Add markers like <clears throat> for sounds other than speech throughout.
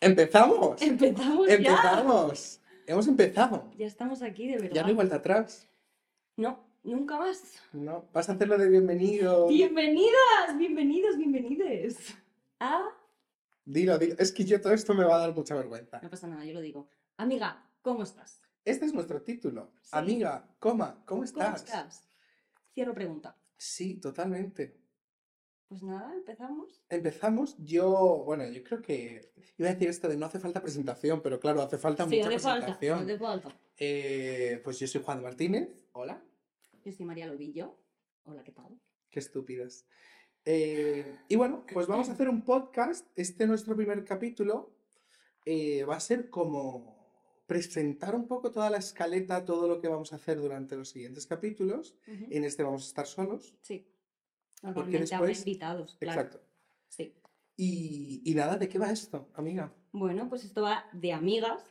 ¡Empezamos! Empezamos ya. ¡Empezamos! Hemos empezado. Ya estamos aquí, de verdad. Ya no hay vuelta atrás. No, nunca más. No, vas a hacerlo de bienvenido. Bienvenidas, bienvenidos, bienvenides. Ah, Dilo, dilo. Es que yo todo esto me va a dar mucha vergüenza. no pasa nada, yo lo digo. Amiga, ¿cómo estás? Este es nuestro título. Sí. Amiga, coma, ¿cómo ¿Cómo estás? estás? Cierro pregunta. Sí, totalmente. Pues nada, empezamos. Empezamos. Yo, bueno, yo creo que iba a decir esto de no hace falta presentación, pero claro, hace falta Sí, mucha hace falta, presentación. hace falta. Eh, pues yo soy Juan Martínez. Hola. Yo soy María Lobillo. Hola, ¿qué tal? Qué estúpidas. Eh, y bueno, pues vamos a hacer un podcast. Este nuestro primer capítulo eh, va a ser como presentar un poco toda la escaleta, todo lo que vamos a hacer durante los siguientes capítulos. En este vamos a estar solos. Sí. Normalmente habrá después- invitados, claro. Exacto. Sí. Y, y nada, ¿de qué va esto, amiga? Bueno, pues esto va de amigas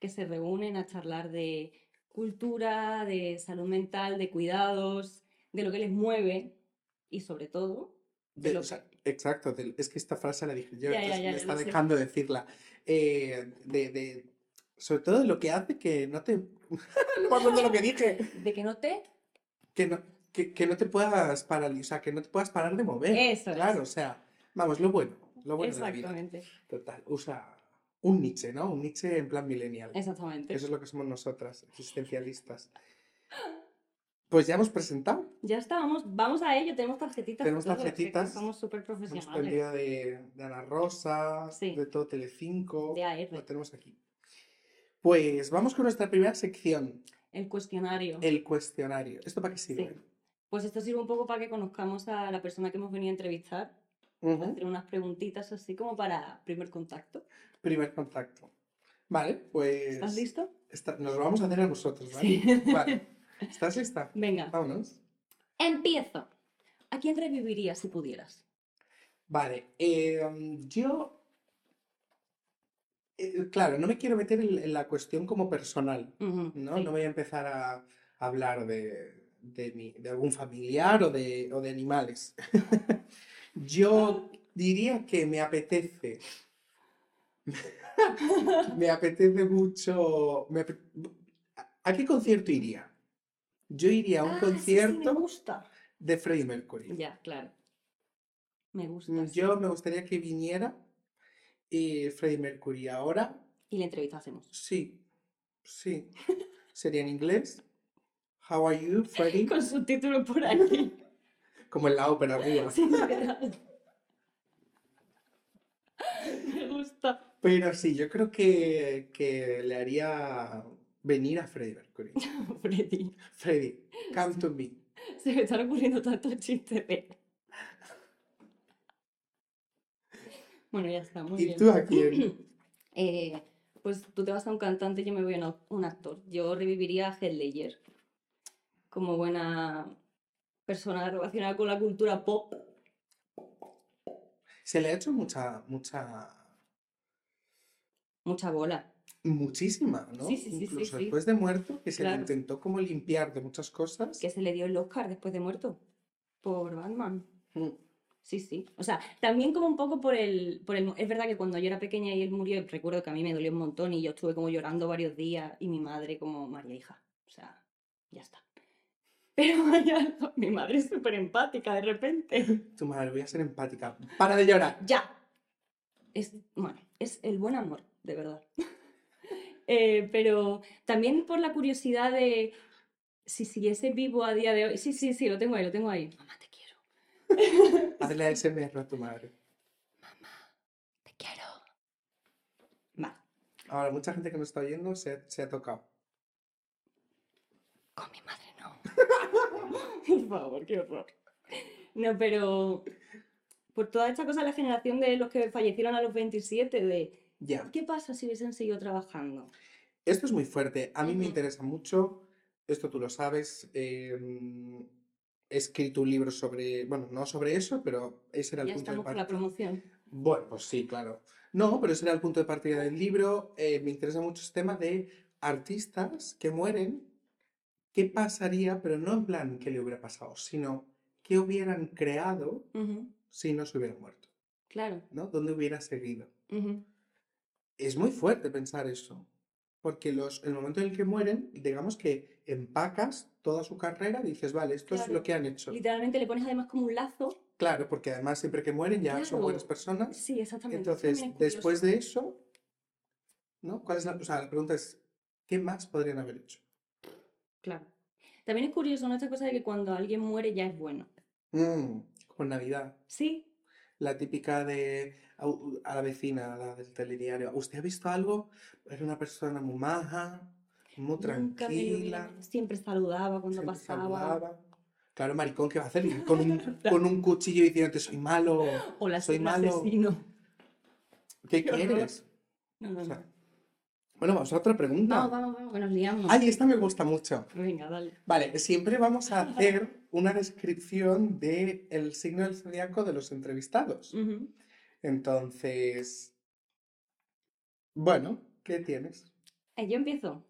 que se reúnen a charlar de cultura, de salud mental, de cuidados, de lo que les mueve y sobre todo de De- lo o sea, exacto, del- es que esta frase la dije yo, Ya, ya, ya, me está lo sé. dejando decirla. Eh, de, de- sobre todo de lo que hace que no te... <laughs> no me acuerdo lo que dije. de que no te... Que no, que, que no te puedas paralizar, que no te puedas parar de mover. Eso es. Claro, o sea, vamos, lo bueno, lo bueno de la vida. Exactamente, Total, usa un Nietzsche, ¿no? Un Nietzsche en plan millennial. exactamente. Eso es lo que somos nosotras, existencialistas. Pues ya hemos presentado. Ya está, vamos, vamos a ello, tenemos tarjetitas. Tenemos tarjetitas. Somos súper Hemos profesionales. aprendido de, de Ana Rosa, Sí. de todo Telecinco. De AR. Lo tenemos aquí. Pues vamos con nuestra primera sección, El cuestionario. el cuestionario. ¿Esto para qué sirve? Sí. Pues esto sirve un poco para que conozcamos a la persona que hemos venido a entrevistar, Ujú. hacer unas preguntitas así como para primer contacto. Primer contacto. Vale, pues. ¿Estás listo? Nos lo vamos a hacer a nosotros, ¿vale? Sí. <laughs> Vale. ¿Estás lista? Venga, Vámonos. empiezo. ¿A quién revivirías si pudieras? Vale, eh, yo. eh, claro, no me quiero meter en, en la cuestión como personal, ¿no? sí. No voy a empezar a hablar de, de, mi- de algún familiar o de, o de animales. <laughs> Yo diría que me apetece. <laughs> Me apetece mucho. me ¿A qué concierto iría? Yo iría a un Ah, sí, sí, me concierto gusta. de Freddie Mercury. Ya, claro. Me gusta. Mm, sí. Yo me gustaría que viniera eh, Freddie Mercury ahora. Y la entrevistásemos. Sí, sí. Sería en inglés. How are you, Freddie? <laughs> Con subtítulos por aquí. Como en la ópera arriba. <laughs> Sí, literal. Me gusta. Pero sí, yo creo que, que le haría venir a Freddie Mercury. <laughs> Freddy. Freddie, come to me. Se me están ocurriendo tantos chistes de... Bueno, ya está, muy ¿Y bien. tú a quién? <clears throat> Eh, pues tú te vas a un cantante, yo me voy a un actor. Yo reviviría a Heath Ledger como buena persona relacionada con la cultura pop. Se le ha hecho mucha, mucha, Mucha bola. muchísima, ¿no? Sí, sí, Incluso sí. después de muerto, que se le intentó como limpiar de muchas cosas. Que se le dio el Oscar después de muerto. Por Batman. Mm. Sí, sí. O sea, también como un poco por el, por el... Es verdad que cuando yo era pequeña y él murió, recuerdo que a mí me dolió un montón y yo estuve como llorando varios días y mi madre como, María, hija, o sea, ya está. <laughs> Pero mi madre es súper empática de repente. <laughs> Tu madre, voy a ser empática. Para de llorar. Ya. Es, bueno, es el buen amor, de verdad. <laughs> Eh, pero también por la curiosidad de si siguiese vivo a día de hoy. Sí, sí, sí, lo tengo ahí, lo tengo ahí. Mamá, te quiero. <laughs> Hazle ASMR a tu madre. Te quiero. Vale. Ahora, mucha gente que nos está oyendo se, ha- se ha tocado. Con mi madre no. <laughs> Por favor, qué horror. No, pero por toda esta cosa de la generación de los que fallecieron a los 27, de Ya. ¿qué pasa si hubiesen seguido trabajando? Esto es muy fuerte. A mí me Ujú. interesa mucho. Esto tú lo sabes. em, he escrito un libro sobre, bueno, no sobre eso, pero ese era el Ya punto de estamos con la partida. promoción. Bueno, pues sí, claro. No, pero ese era el punto de partida del libro. Eh, me interesa mucho este tema de artistas que mueren. ¿Qué pasaría? Pero no en plan qué le hubiera pasado, sino qué hubieran creado Ujú, si no se hubieran muerto, Claro. ¿no? ¿Dónde hubiera seguido? ujú, Es muy fuerte pensar eso, porque los, el momento en el que mueren, digamos que empacas toda su carrera, dices, vale, esto es lo que han hecho. Literalmente le pones además como un lazo. Claro, porque además siempre que mueren ya son buenas personas. Sí, exactamente. Entonces, después de eso, ¿no? ¿Cuál es la, o sea, la pregunta es, ¿qué más podrían haber hecho? Claro. También es curioso, ¿no? Esta cosa de que cuando alguien muere ya es bueno. Mm, con Navidad, Sí, la típica de a la vecina, la del telediario. ¿Usted ha visto algo? Era una persona muy maja, muy nunca tranquila, Siempre saludaba cuando siempre pasaba. saludaba. Claro, maricón, ¿qué va a hacer? <laughs> Con un, con un cuchillo diciéndote, soy malo, Hola, soy soy un malo. asesino. ¿Qué <laughs> Qué quieres? No, no, O sea, no. Bueno, vamos a otra pregunta. Vamos, vamos, vamos, que nos liamos. Ay, esta me gusta mucho. Venga, dale. Vale, siempre vamos a <laughs> hacer una descripción del signo del zodiaco de los entrevistados. Entonces, bueno, ¿qué tienes? Eh, yo empiezo.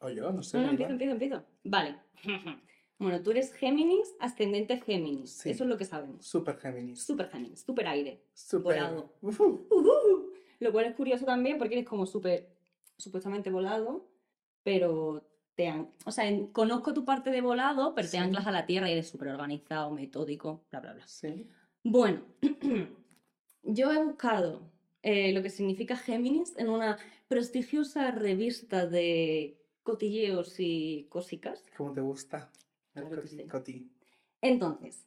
O yo, no sé. No, empiezo, empiezo, empiezo. Vale. <laughs> Bueno, tú eres Géminis, ascendente Géminis. Sí. Eso es lo que sabemos. Súper Géminis. Súper Géminis, súper aire. Súper. volado. Ujú. Ujú. Lo cual es curioso también porque eres como súper, supuestamente volado, pero te han... O sea, en- conozco tu parte de volado, pero te anclas a la tierra y eres súper organizado, metódico, bla, bla, bla. Sí. Bueno, <clears throat> yo he buscado eh, lo que significa Géminis en una prestigiosa revista de cotilleos y cosicas. ¿Cómo te gusta? El Claro que coti- sí. coti. Entonces,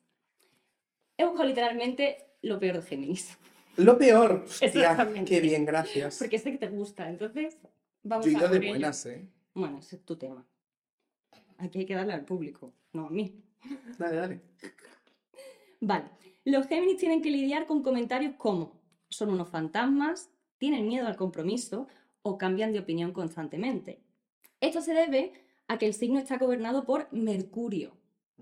he buscado literalmente lo peor de Géminis, Lo peor. <laughs> Hostia, qué bien, gracias. porque sé que te gusta. Entonces, vamos Yo he a ido de ello. buenas, ¿eh? Bueno, ese es tu tema. Aquí hay que darle al público, no a mí. Dale, dale. Vale, los Géminis tienen que lidiar con comentarios como son unos fantasmas, tienen miedo al compromiso o cambian de opinión constantemente. Esto se debe a que el signo está gobernado por Mercurio,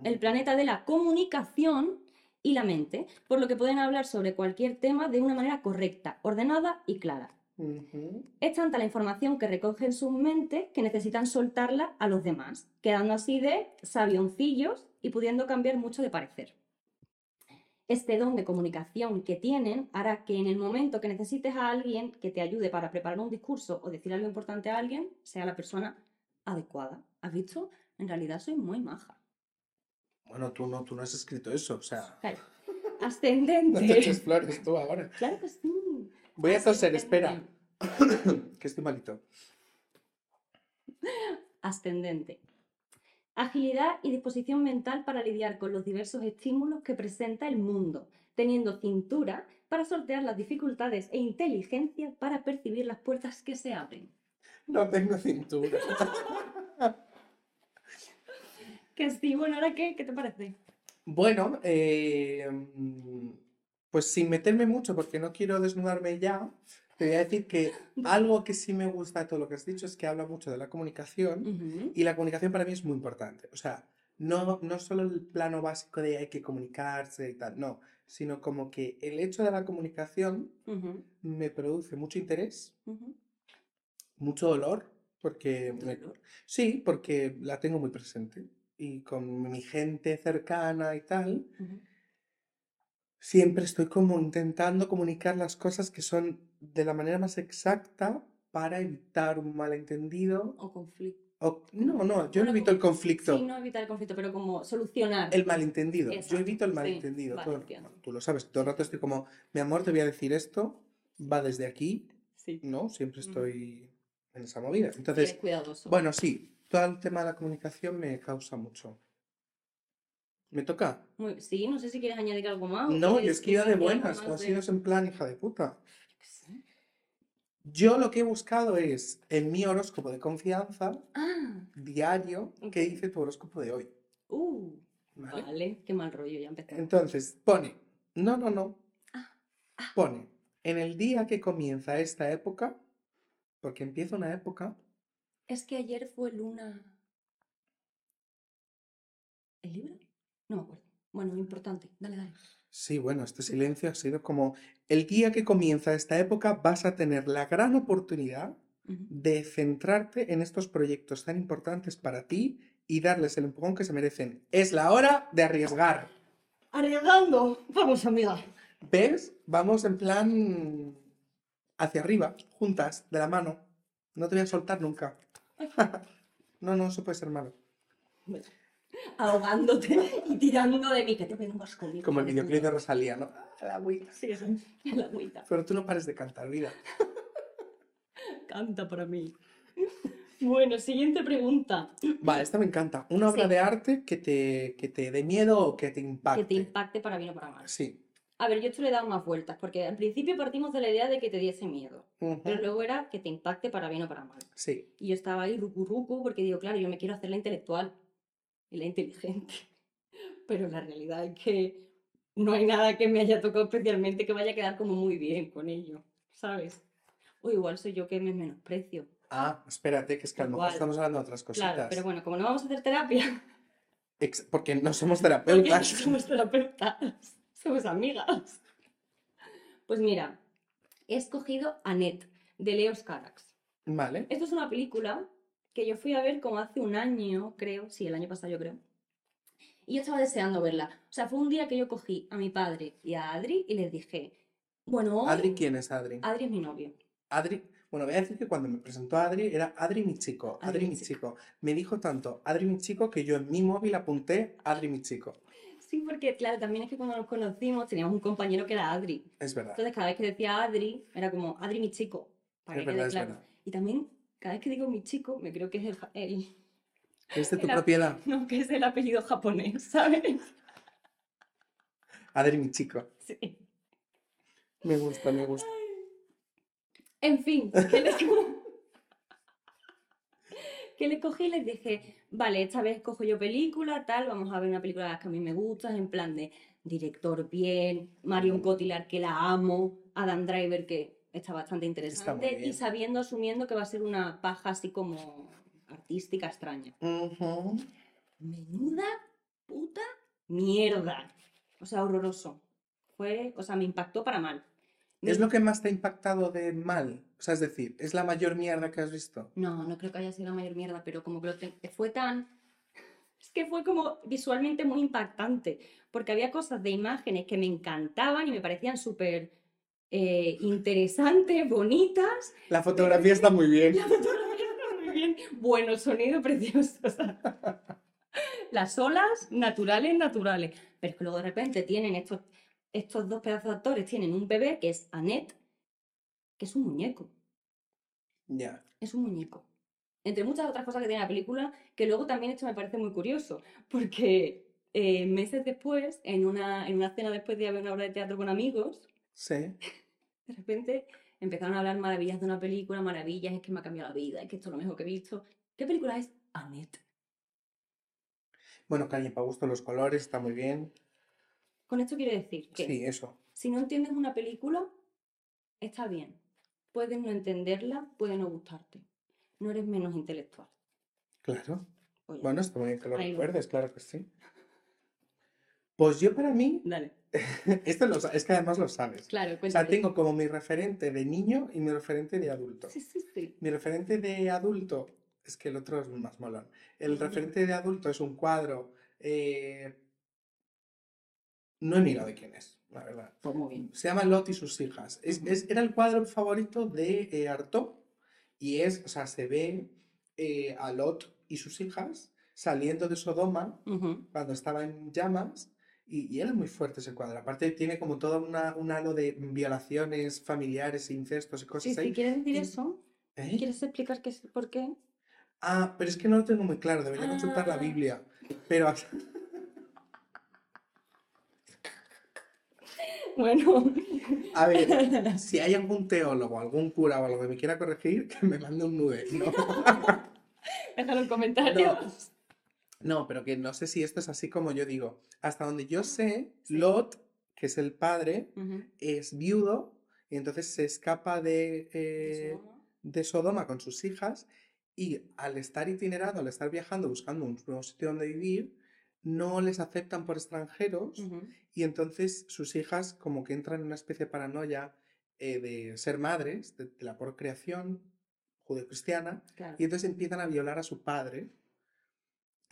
el planeta de la comunicación y la mente, por lo que pueden hablar sobre cualquier tema de una manera correcta, ordenada y clara. Ujú. Es tanta la información que recogen sus mentes que necesitan soltarla a los demás, quedando así de sabioncillos y pudiendo cambiar mucho de parecer. Este don de comunicación que tienen hará que en el momento que necesites a alguien que te ayude para preparar un discurso o decir algo importante a alguien, sea la persona adecuada. ¿Has visto? En realidad soy muy maja. Bueno, tú no, tú no has escrito eso, o sea. Claro. <laughs> No te Ascendente. eches flores tú ahora. Claro que sí. Voy a toser, espera. <coughs> Que estoy malito. Ascendente. Agilidad y disposición mental para lidiar con los diversos estímulos que presenta el mundo, teniendo cintura para sortear las dificultades e inteligencia para percibir las puertas que se abren. No tengo cintura. <laughs> Que sí, bueno, ¿ahora qué? ¿Qué te parece? Bueno, eh, pues sin meterme mucho, porque no quiero desnudarme ya, te voy a decir que <laughs> algo que sí me gusta de todo lo que has dicho es que habla mucho de la comunicación y la comunicación para mí es muy importante. O sea, no, no solo el plano básico de hay que comunicarse y tal, no, sino como que el hecho de la comunicación me produce mucho interés, mucho dolor, porque me- sí, porque la tengo muy presente y con mi gente cercana y tal. Siempre estoy como intentando comunicar las cosas que son de la manera más exacta para evitar un malentendido. O conflicto. O, no, no, yo no evito el conflicto, Sí, no evitar el conflicto, pero como solucionar. el malentendido. Yo Exacto, evito el sí, malentendido. vale, todo tú lo sabes, todo el rato estoy como, mi amor, te voy a decir esto, va desde aquí, Sí. ¿no? Siempre estoy en esa movida. Entonces, cuidadoso. bueno, sí, todo el tema de la comunicación me causa mucho. ¿Me toca? Muy- sí, no sé si quieres añadir algo más. No, yo es que iba de buenas, tú has sido en plan hija de puta. Yo qué sé. Yo lo que he buscado es en mi horóscopo de confianza Ah, diario qué Ok. dice tu horóscopo de hoy. uh, ¿vale? vale, qué mal rollo, ya empezamos. Entonces, pone, no, no, no, Ah, ah. pone, en el día que comienza esta época, porque empieza una época, Es que ayer fue luna. ¿El libro? No me acuerdo. Bueno, importante. Dale, dale. Sí, bueno, este silencio ha sido como el día que comienza esta época vas a tener la gran oportunidad de centrarte en estos proyectos tan importantes para ti y darles el empujón que se merecen. Es la hora de arriesgar. Arriesgando. Vamos, amiga. ¿Ves? Vamos en plan hacia arriba, juntas, de la mano. No te voy a soltar nunca. <laughs> No, no, eso puede ser malo. Ahogándote y tirando de mí, que te vengas conmigo. Como el videoclip de Rosalía, ¿no? A la agüita. Sí, eso. La agüita. Pero tú no pares de cantar, vida. <laughs> Canta para mí. Bueno, siguiente pregunta. Vale, esta me encanta. Una obra Sí. de arte que te, que te dé miedo o que te Que impacte. te impacte para bien o para mal. Sí. A ver, yo esto le he dado más vueltas, porque al principio partimos de la idea de que te diese miedo, Ujú. pero luego era que te impacte para bien o para mal. Sí. Y yo estaba ahí rucu rucu porque digo, claro, yo me quiero hacer la intelectual y la inteligente. <laughs> Pero la realidad es que no hay nada que me haya tocado especialmente que vaya a quedar como muy bien con ello, ¿sabes? O igual soy yo que me menosprecio. Ah, espérate, que es que a lo mejor estamos hablando de otras cositas. Claro, pero bueno, como no vamos a hacer terapia, <laughs> Ex- Porque no somos <laughs> porque no terapeutas. somos terapeutas, somos amigas. Pues mira, he escogido Annette, de Leos Carax. Vale. Esto es una película que yo fui a ver como hace un año, creo, sí, el año pasado yo creo. Y yo estaba deseando verla. O sea, fue un día que yo cogí a mi padre y a Adri y les dije, bueno. Adri, ¿quién es Adri? Adri es mi novio. Adri, bueno, voy a decir que cuando me presentó Adri era Adri mi chico, Adri Adri mi chico. Me dijo tanto Adri mi chico que yo en mi móvil apunté Adri mi chico. Sí, porque claro, también es que cuando nos conocimos teníamos un compañero que era Adri. Es verdad, Entonces cada vez que decía Adri, era como Adri mi chico. Para es que quede verdad, es claro. verdad. Y también, cada vez que digo mi chico, me creo que es el, el- Es de <laughs> tu la- propiedad, no, que es el apellido japonés, <laughs> ¿sabes? Adri mi chico. Sí. Me gusta, me gusta. En fin, que les, <laughs> que les cogí y les dije, vale, esta vez cojo yo película, tal, vamos a ver una película de las que a mí me gustan, en plan de director bien, Marion Cotillard que la amo, Adam Driver que está bastante interesante y sabiendo, asumiendo que va a ser una paja así como artística extraña. Menuda puta mierda. O sea, horroroso. Fue, o sea, me impactó para mal. Me- ¿Es lo que más te ha impactado de mal? O sea, es decir, ¿es la mayor mierda que has visto? No, no creo que haya sido la mayor mierda, pero como que te- fue tan... Es que fue como visualmente muy impactante, porque había cosas de imágenes que me encantaban y me parecían súper eh, interesantes, bonitas. La fotografía está muy bien. La fotografía está muy bien. Bueno, sonido precioso. <laughs> Las olas naturales, naturales. Pero es que luego de repente tienen estos, estos dos pedazos de actores, tienen un bebé que es Annette, que es un muñeco. Ya. es un muñeco. Entre muchas otras cosas que tiene la película, que luego también esto me parece muy curioso, porque eh, meses después, en una, en una cena después de haber una obra de teatro con amigos, Sí. <laughs> de repente empezaron a hablar maravillas de una película, maravillas, es que me ha cambiado la vida, es que esto es lo mejor que he visto. ¿Qué película es? Annette. Bueno, cariño, para gusto los colores, está muy bien. Con esto quiero decir que Sí, eso. si no entiendes una película, está bien. Puedes no entenderla, puede no gustarte. No eres menos intelectual. Claro. Oye, Bueno, está muy bien que lo- recuerdes, claro que sí. Pues yo para mí, dale. <laughs> esto lo es que además lo sabes. Claro, O sea, tengo como mi referente de niño y mi referente de adulto. Sí, sí, sí. Mi referente de adulto, es que el otro es más molón. El referente de adulto es un cuadro. eh, No he mirado de quién es, la verdad. Pues muy bien. Se llama Lot y sus hijas. Es, era el cuadro favorito de eh, Artaud. Y es, o sea, se ve eh, a Lot y sus hijas saliendo de Sodoma cuando estaba en llamas. Y, y era muy fuerte ese cuadro. Aparte tiene como todo una, un halo de violaciones familiares, incestos y cosas sí, ahí. ¿quieres decir y- eso? ¿Eh? ¿Quieres explicar qué es, por qué? Ah, pero es que no lo tengo muy claro, debería consultar la Ah. Biblia. Pero <laughs> Bueno, a ver, <laughs> si hay algún teólogo, algún cura o algo que me quiera corregir, que me mande un nude. No, <laughs> déjalo en comentarios. no, pero que no sé si esto es así como yo digo. Hasta donde yo sé, Sí. Lot, que es el padre, es viudo y entonces se escapa de, eh, ¿no? de Sodoma con sus hijas y al estar itinerando, al estar viajando buscando un nuevo sitio donde vivir, no les aceptan por extranjeros y entonces sus hijas como que entran en una especie de paranoia eh, de ser madres, de, de la procreación judeocristiana, claro. y entonces empiezan a violar a su padre.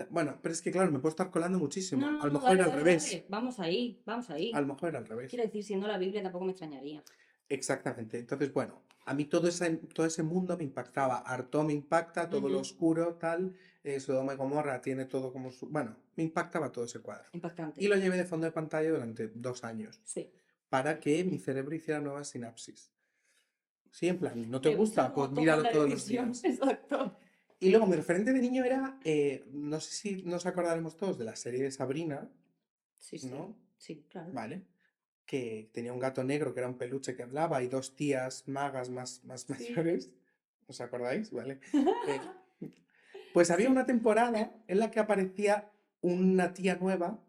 Bueno, pero es que claro, me puedo estar colando muchísimo. No, a lo mejor era al revés. Vamos ahí, vamos ahí. A lo mejor era al revés. Quiero decir, siendo la Biblia tampoco me extrañaría. Exactamente. Entonces, bueno, a mí todo ese, todo ese mundo me impactaba. Arto me impacta, todo lo oscuro, tal. eh, Sodoma y Gomorra tiene todo como su... Bueno, me impactaba todo ese cuadro. Impactante. Y lo llevé de fondo de pantalla durante dos años Sí. para que mi cerebro hiciera nuevas sinapsis. Sí, en plan, ¿no te gusta? cómo Pues míralo todos los días. <laughs> Exacto. Y luego mi referente de niño era, eh, no sé si nos acordaremos todos de la serie de Sabrina, Sí, sí. ¿no? Sí, claro. ¿Vale? Que tenía un gato negro que era un peluche que hablaba y dos tías magas más, más <laughs> Sí. mayores. ¿Os acordáis? ¿Vale? Eh, <laughs> pues había una temporada en la que aparecía una tía nueva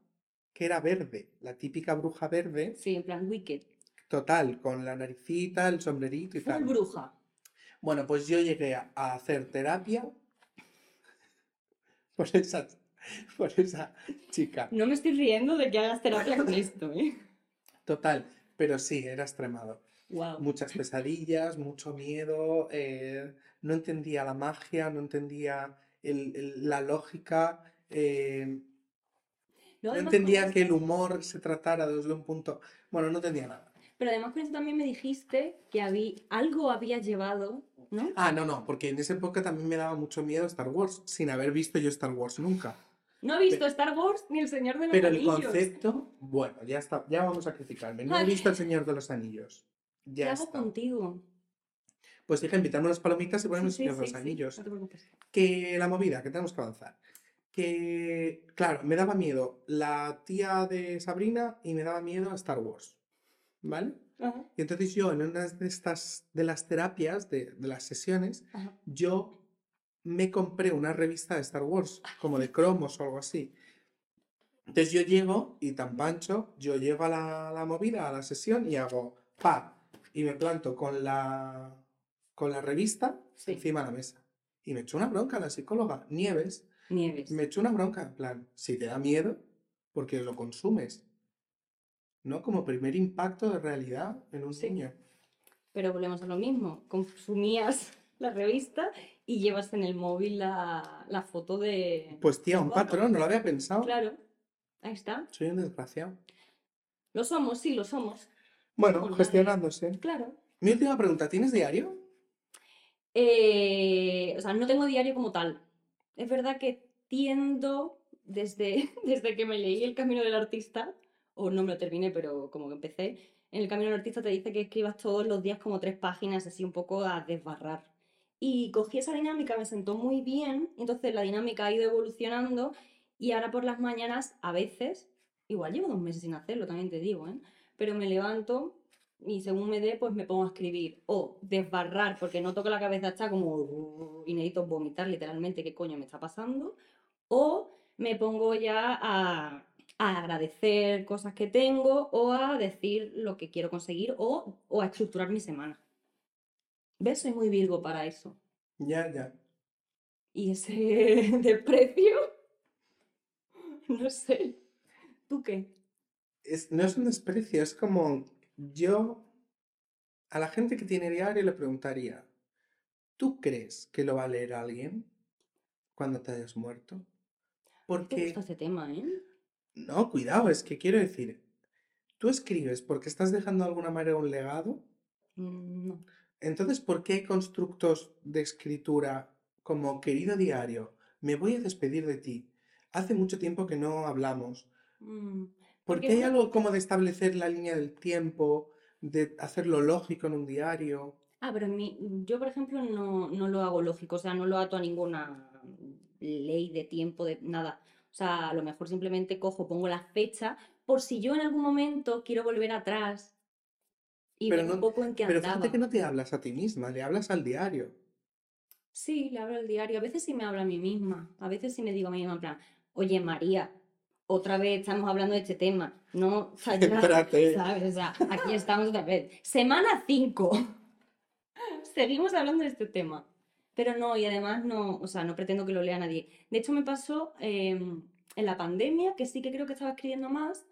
que era verde, la típica bruja verde, Sí, en plan Wicked. total, con la naricita, el sombrerito y Full tal. bruja. Bueno, pues yo llegué a, hacer terapia <laughs> por esa, por esa chica. No me estoy riendo de que hagas terapia con <laughs> esto, ¿eh? Total, pero sí, era extremado. Wow. Muchas pesadillas, mucho miedo, eh, no entendía la magia, no entendía el- el- la lógica, eh, no entendía que el humor se tratara desde un punto... Bueno, no entendía nada. Pero además con eso también me dijiste que había, algo habías llevado, ¿no? Ah, no, no, porque en esa época también me daba mucho miedo Star Wars, sin haber visto yo Star Wars nunca. No he visto Star Wars ni El Señor de los Pero el Anillos. concepto, bueno, ya está, ya vamos a criticarme. No he Ay. visto El Señor de los Anillos. ¿Qué Ya hago está. contigo? Pues dije, invitarme unas palomitas y ponemos Sí, El Señor sí, de los sí, Anillos. no te preocupes. Que la movida, que tenemos que avanzar. Que, claro, me daba miedo la tía de Sabrina y me daba miedo Star Wars. ¿Vale? Ajá, Y entonces yo, en una de estas, de las terapias, de, de las sesiones, ajá. yo me compré una revista de Star Wars, como de cromos o algo así. Entonces yo llego y tan pancho, yo llego a la, la movida, a la sesión y hago pa, y me planto con la, con la revista Sí. encima de la mesa. Y me echó una bronca la psicóloga, Nieves, Nieves. me echó una bronca, en plan, si te da miedo, porque lo consumes. ¿No? Como primer impacto de realidad en un Sí. niño. Pero volvemos a lo mismo. Consumías la revista y llevas en el móvil la, la foto de... Pues tía, un patrón, no lo había pensado. Claro, ahí está. Soy un desgraciado. Lo somos, sí, lo somos. Bueno, nadie. gestionándose. Claro. Mi última pregunta, ¿tienes diario? Eh, o sea, no tengo diario como tal. Es verdad que tiendo, desde, <laughs> desde que me leí El Camino del Artista, o no me lo terminé, pero como que empecé, en El Camino del Artista te dice que escribas todos los días como tres páginas, así un poco a desbarrar. Y cogí esa dinámica, me sentó muy bien, entonces la dinámica ha ido evolucionando y ahora por las mañanas, a veces, igual llevo dos meses sin hacerlo, también te digo, ¿eh? Pero me levanto y según me dé, pues me pongo a escribir. O desbarrar, porque noto que la cabeza está como... y necesito vomitar literalmente qué coño me está pasando. O me pongo ya a, a agradecer cosas que tengo o a decir lo que quiero conseguir o, o a estructurar mi semana. ¿Ves? Soy muy virgo para eso. Ya, ya. Y ese <laughs> desprecio, <laughs> no sé. ¿Tú qué? Es, no es un desprecio, es como yo a la gente que tiene diario le preguntaría, ¿tú crees que lo va a leer alguien cuando te hayas muerto? Porque, gusta este tema, ¿eh? No, cuidado, es que quiero decir, tú escribes porque estás dejando de alguna manera un legado, Mm, No. entonces, ¿por qué hay constructos de escritura como querido diario, me voy a despedir de ti? Hace mucho tiempo que no hablamos. Mm, Porque Porque hay algo como de establecer la línea del tiempo, de hacerlo lógico en un diario. Ah, pero mi- yo, por ejemplo, no, no lo hago lógico, o sea, no lo ato a ninguna ley de tiempo, de nada. O sea, a lo mejor simplemente cojo, pongo la fecha, por si yo en algún momento quiero volver atrás y Pero ver un no- poco en qué Pero fíjate que no te hablas a ti misma, le hablas al diario. Sí, le hablo al diario. A veces sí me hablo a mí misma. A veces sí me digo a mí misma, en plan, oye, María, otra vez estamos hablando de este tema. No, o sea, <laughs> ya, Espérate. ¿sabes? O sea, aquí <laughs> estamos otra vez. Semana 5. <laughs> Seguimos hablando de este tema. Pero no, y además no, o sea, no pretendo que lo lea nadie. De hecho, me pasó, em, en la pandemia, que sí que creo que estaba escribiendo más,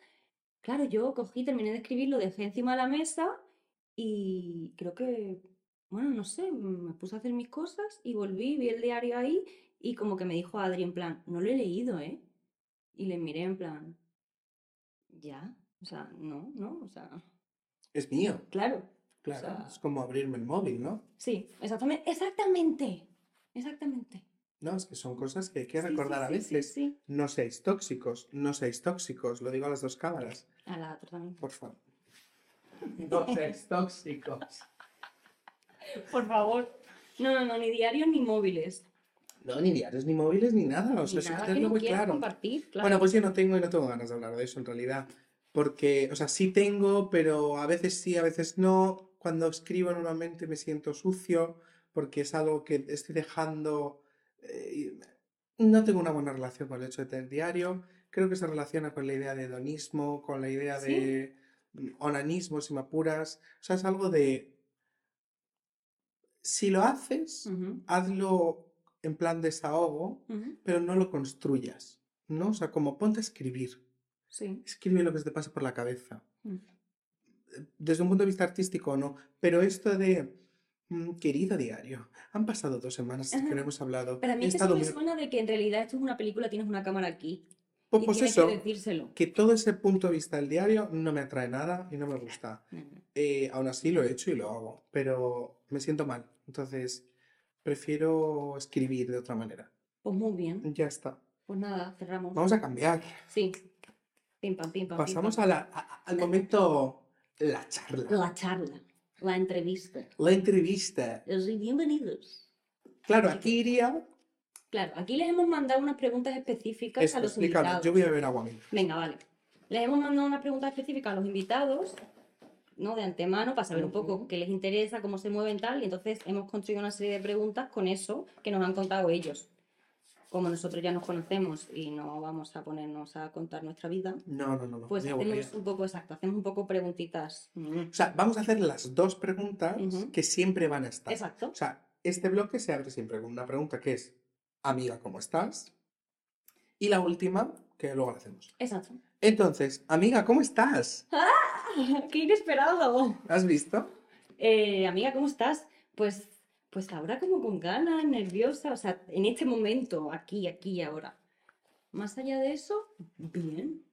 claro, yo cogí, terminé de escribir, lo dejé encima de la mesa y creo que, bueno, no sé, me puse a hacer mis cosas y volví, vi el diario ahí y como que me dijo Adri en plan, no lo he leído, ¿eh? Y le miré en plan, ya, o sea, no, no, o sea, Es mío, claro. Claro. sea- Es como abrirme el móvil, ¿no? Sí, exactamente, exactamente, exactamente. No, es que son cosas que hay que Sí, sí, recordar a sí, sí, veces. sí. No seáis tóxicos, no seáis tóxicos. Lo digo a las dos cámaras, A la otra también. por favor. No seáis tóxicos. <laughs> Por favor. No, no, no, ni diarios ni móviles. No, ni diarios, ni móviles, ni nada. O Ni sea, que nada que no muy claro. compartir, claro. Bueno, pues yo no tengo y no tengo ganas de hablar de eso en realidad. Porque, o sea, sí tengo, pero a veces sí, a veces no. Cuando escribo normalmente me siento sucio porque es algo que estoy dejando. eh, no tengo una buena relación con el hecho de tener diario. Creo que se relaciona con la idea de hedonismo, con la idea Sí. de mm, onanismo, si me apuras. O sea, es algo de. Si lo haces, hazlo en plan desahogo pero no lo construyas, ¿no? O sea, como ponte a escribir, Sí. escribe lo que se te pasa por la cabeza, mm, desde un punto de vista artístico no, pero esto de, mm, querido diario, han pasado dos semanas que no hemos hablado, Pero a mí es que estado me suena de que en realidad esto es una película, tienes una cámara aquí. Pues, y pues eso, que decírselo. que todo ese punto de vista del diario no me atrae nada y no me gusta. <laughs> Eh, aún así lo he hecho y lo hago, pero me siento mal, entonces prefiero escribir de otra manera. Pues muy bien. Ya está. Pues nada, cerramos. Vamos a cambiar. Sí. Pim pam, pim pam. pim, Pasamos pam. a la- a- al momento, la charla. La charla, la entrevista. La entrevista. Sí, bienvenidos. Claro, aquí iría. Claro, aquí les hemos mandado unas preguntas específicas Esto, a los invitados. Yo voy a beber agua mismo. Venga, vale. Les hemos mandado unas preguntas específicas a los invitados, ¿no? De antemano, para saber un poco qué les interesa, cómo se mueven tal, y entonces hemos construido una serie de preguntas con eso que nos han contado ellos. Como nosotros ya nos conocemos y no vamos a ponernos a contar nuestra vida, No, no, no, no. pues hacemos un poco exacto, hacemos un poco preguntitas. O sea, vamos a hacer las dos preguntas que siempre van a estar. Exacto. O sea, este bloque se abre siempre con una pregunta que es, amiga, ¿cómo estás? Y la última, que luego la hacemos. Exacto. Entonces, amiga, ¿cómo estás? <laughs> ¡Qué inesperado! ¿Has visto? Eh, amiga, ¿cómo estás? Pues, pues ahora como con ganas, nerviosa, o sea, en este momento, aquí, aquí y ahora. Más allá de eso, bien.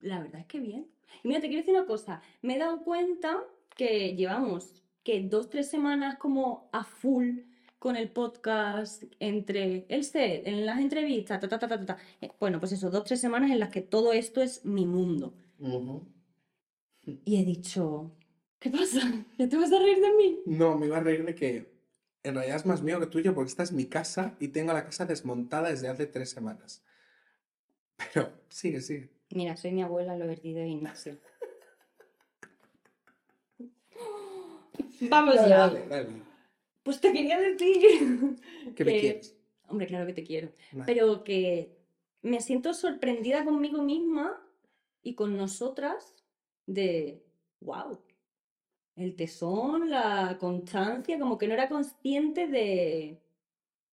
La verdad es que bien. Y mira, te quiero decir una cosa. Me he dado cuenta que llevamos que dos, tres semanas como a full con el podcast, entre el set, en las entrevistas, ta, ta, ta, ta, ta. Eh, Bueno, pues eso, dos, tres semanas en las que todo esto es mi mundo. Ujú. Y he dicho, ¿qué pasa? ¿Ya te vas a reír de mí? No, me iba a reír de que en realidad es más mío que tuyo porque esta es mi casa y tengo la casa desmontada desde hace tres semanas. Pero sigue, sigue. Mira, soy mi abuela, lo he perdido de Ignacio. Vamos Dale, ya. dale, dale. Pues te quería decir. ¿Qué me que- quieres? Hombre, claro que te quiero. Vale. Pero que me siento sorprendida conmigo misma y con nosotras de, wow, el tesón, la constancia, como que no era consciente de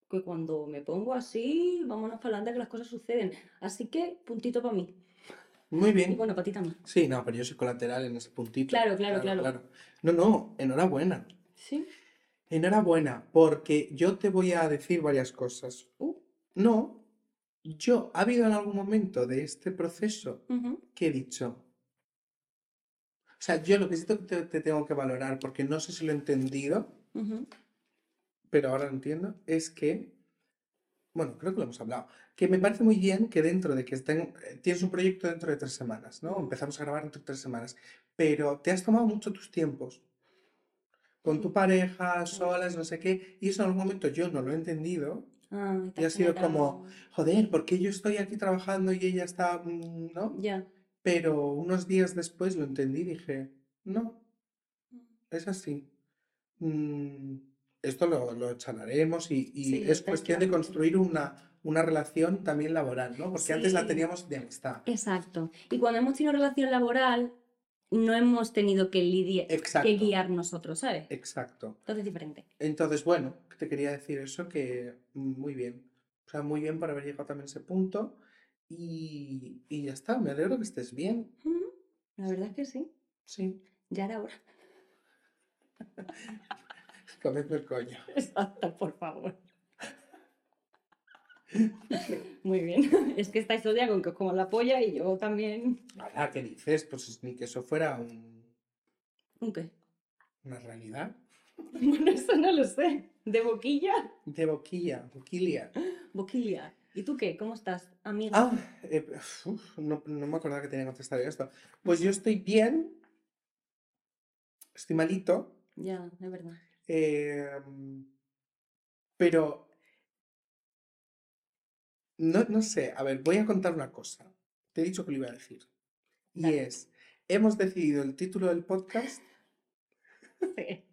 que cuando me pongo así, vámonos para adelante que las cosas suceden. Así que, puntito para mí. Muy <laughs> Y bien. bueno, para ti también. Sí, no, pero yo soy colateral en ese puntito. Claro, claro, claro. No, no, enhorabuena. Sí. Enhorabuena, porque yo te voy a decir varias cosas. Uh, No, yo, ¿ha habido en algún momento de este proceso que he dicho? O sea, yo lo que siento que te, te tengo que valorar, porque no sé si lo he entendido, pero ahora lo entiendo, es que, bueno, creo que lo hemos hablado, que me parece muy bien que dentro de que estén, eh, tienes un proyecto dentro de tres semanas, ¿no? Empezamos a grabar dentro de tres semanas, pero te has tomado mucho tus tiempos con tu pareja, solas, no sé qué, y eso en algún momento yo no lo he entendido, Ah, Y ha sido como- joder, ¿por qué yo estoy aquí trabajando y ella está, mm, ¿no? Ya. Pero unos días después lo entendí y dije, no, es así. Mm, esto lo, lo charlaremos y, y Sí, es cuestión de construir una, una relación también laboral, ¿no? Porque antes la Sí. teníamos de amistad. Exacto. Y cuando hemos tenido relación laboral, no hemos tenido que lidiar, Exacto. que guiar nosotros, ¿sabes? Exacto. Entonces es diferente. Entonces, bueno, te quería decir eso, que mm, muy bien. O sea, muy bien por haber llegado también a ese punto. Y, y ya está, me alegro que estés bien. La verdad es que sí. Sí, Ya era hora. <laughs> comedme el coño. <laughs> Exacto, por favor. <laughs> Muy bien. Es que estáis todo día con que os como la polla y yo también. Ahora, ¿qué dices? Pues es ni que eso fuera un- ¿Un qué? una realidad. Bueno, eso no lo sé. ¿De boquilla? De boquilla, boquilla. <gasps> Boquilla. ¿Y tú qué? ¿Cómo estás, amiga? Ah, eh, uf, no, no me acordaba que tenía que contestar esto. Pues yo estoy bien, estoy malito, Ya, es verdad. eh, pero no, no sé, a ver, voy a contar una cosa. Te he dicho que lo iba a decir. Y Dale. es, hemos decidido el título del podcast <laughs> Sí.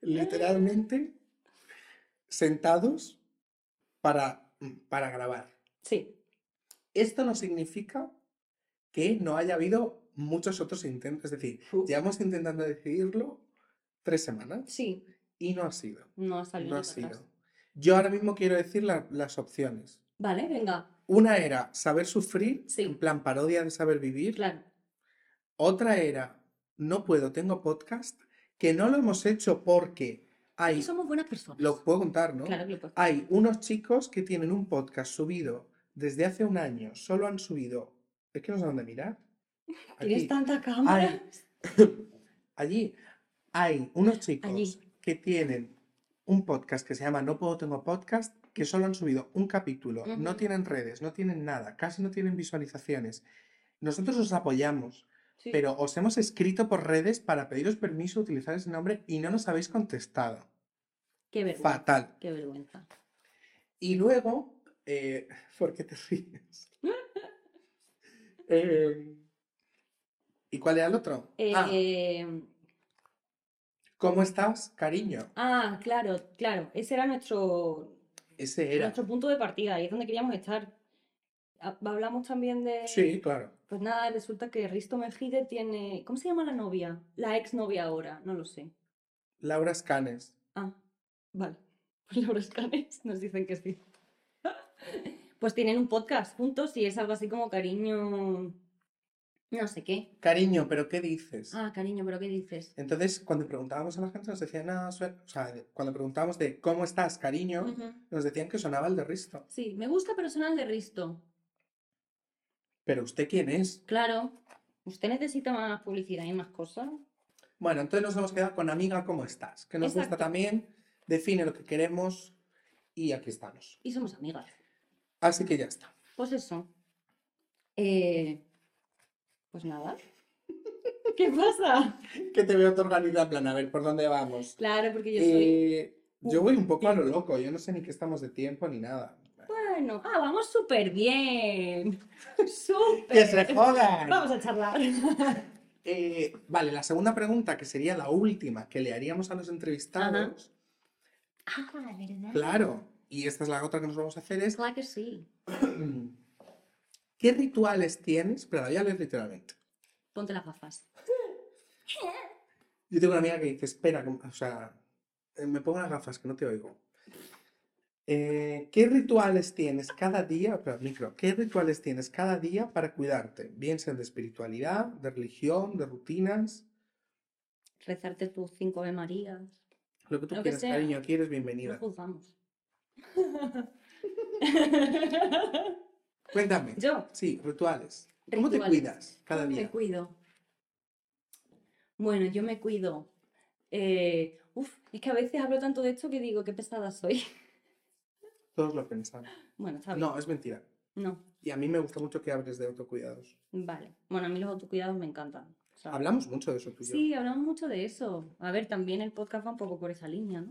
literalmente sentados para, para grabar. Sí. Esto no significa que no haya habido muchos otros intentos. Es decir, Uf. llevamos intentando decidirlo tres semanas Sí. y no ha sido. No ha salido No ha atrás. sido. Yo ahora mismo quiero decir la- las opciones. Vale, venga. Una era saber sufrir, Sí. en plan parodia de saber vivir. Claro. Otra era no puedo, tengo podcast, que no lo hemos hecho porque hay, Y somos buenas personas. lo puedo contar, ¿no? Claro que lo puedes. Hay unos chicos que tienen un podcast subido desde hace un año, solo han subido, es que no sé dónde mirar. <laughs> Tienes tanta cámara. Hay, <laughs> allí hay unos chicos Allí. que tienen un podcast que se llama No Puedo Tengo Podcast, que solo han subido un capítulo, no tienen redes, no tienen nada, casi no tienen visualizaciones. Nosotros os apoyamos, Sí. pero os hemos escrito por redes para pediros permiso de utilizar ese nombre y no nos habéis contestado. Qué vergüenza. Fatal. Qué vergüenza. Y luego, eh, <laughs> ¿por qué te ríes? Eh, ¿y cuál era el otro? Ah, Eh, ¿cómo estás, cariño? ah, claro, claro. Ese era nuestro, Ese era. nuestro punto de partida. Ahí es donde queríamos estar. Ha- Hablamos también de. Sí, claro. Pues nada, resulta que Risto Mejide tiene. ¿Cómo se llama la novia? La ex novia ahora, no lo sé. Laura Scanes. Ah, vale. <laughs> Pues Laura Escanes nos dicen que sí. <laughs> Pues tienen un podcast juntos y es algo así como cariño. No sé qué. Cariño, ¿pero qué dices? Ah, cariño, pero ¿qué dices? Entonces, cuando preguntábamos a la gente, nos decían, "Ah, sue-". o sea, cuando preguntábamos de ¿cómo estás, cariño? Nos decían que sonaba el de Risto. Sí, me gusta personal de Risto. ¿Pero usted quién es? Claro. ¿Usted necesita más publicidad y más cosas? Bueno, entonces nos hemos quedado con amiga, ¿cómo estás? Que nos gusta también, define lo que queremos y aquí estamos. Y somos amigas. Así que ya está. Pues eso. Eh, Pues nada. <laughs> ¿Qué pasa? Que te veo tu organizada, plan, a ver, ¿por dónde vamos? Claro, porque yo soy. Eh, yo voy un poco a lo loco, yo no sé ni qué estamos de tiempo ni nada. Bueno, ah, vamos súper bien. <laughs> Súper. ¡Que se jodan! Vamos a charlar. Eh, vale, la segunda pregunta, que sería la última que le haríamos a los entrevistados, Ah, ¿verdad? claro, y esta es la otra que nos vamos a hacer, es Claro que sí. <clears throat> ¿qué rituales tienes? Pero la voy a leer literalmente. Ponte las gafas. Yo tengo una amiga que dice, espera, o sea, eh, me pongo las gafas, que no te oigo. Eh, ¿qué rituales tienes cada día, micro, qué rituales tienes cada día para cuidarte? Bien sean de espiritualidad, de religión, de rutinas, Rezarte tus cinco Ave Marías. Lo que tú Lo quieras, cariño, aquí eres No bienvenida. juzgamos. Cuéntame. Yo. Sí, rituales. ¿Cómo te cuidas cada ¿Cómo día? Me cuido. Bueno, yo me cuido. Eh, uf, es que a veces hablo tanto de esto que digo, qué pesada soy. <laughs> Todos lo pensamos. Bueno, está bien. No, es mentira. No, Y a mí me gusta mucho que hables de autocuidados. vale. Bueno, a mí los autocuidados me encantan. Hablamos mucho de eso tú y yo. Sí, hablamos mucho de eso. A ver, también el podcast va un poco por esa línea,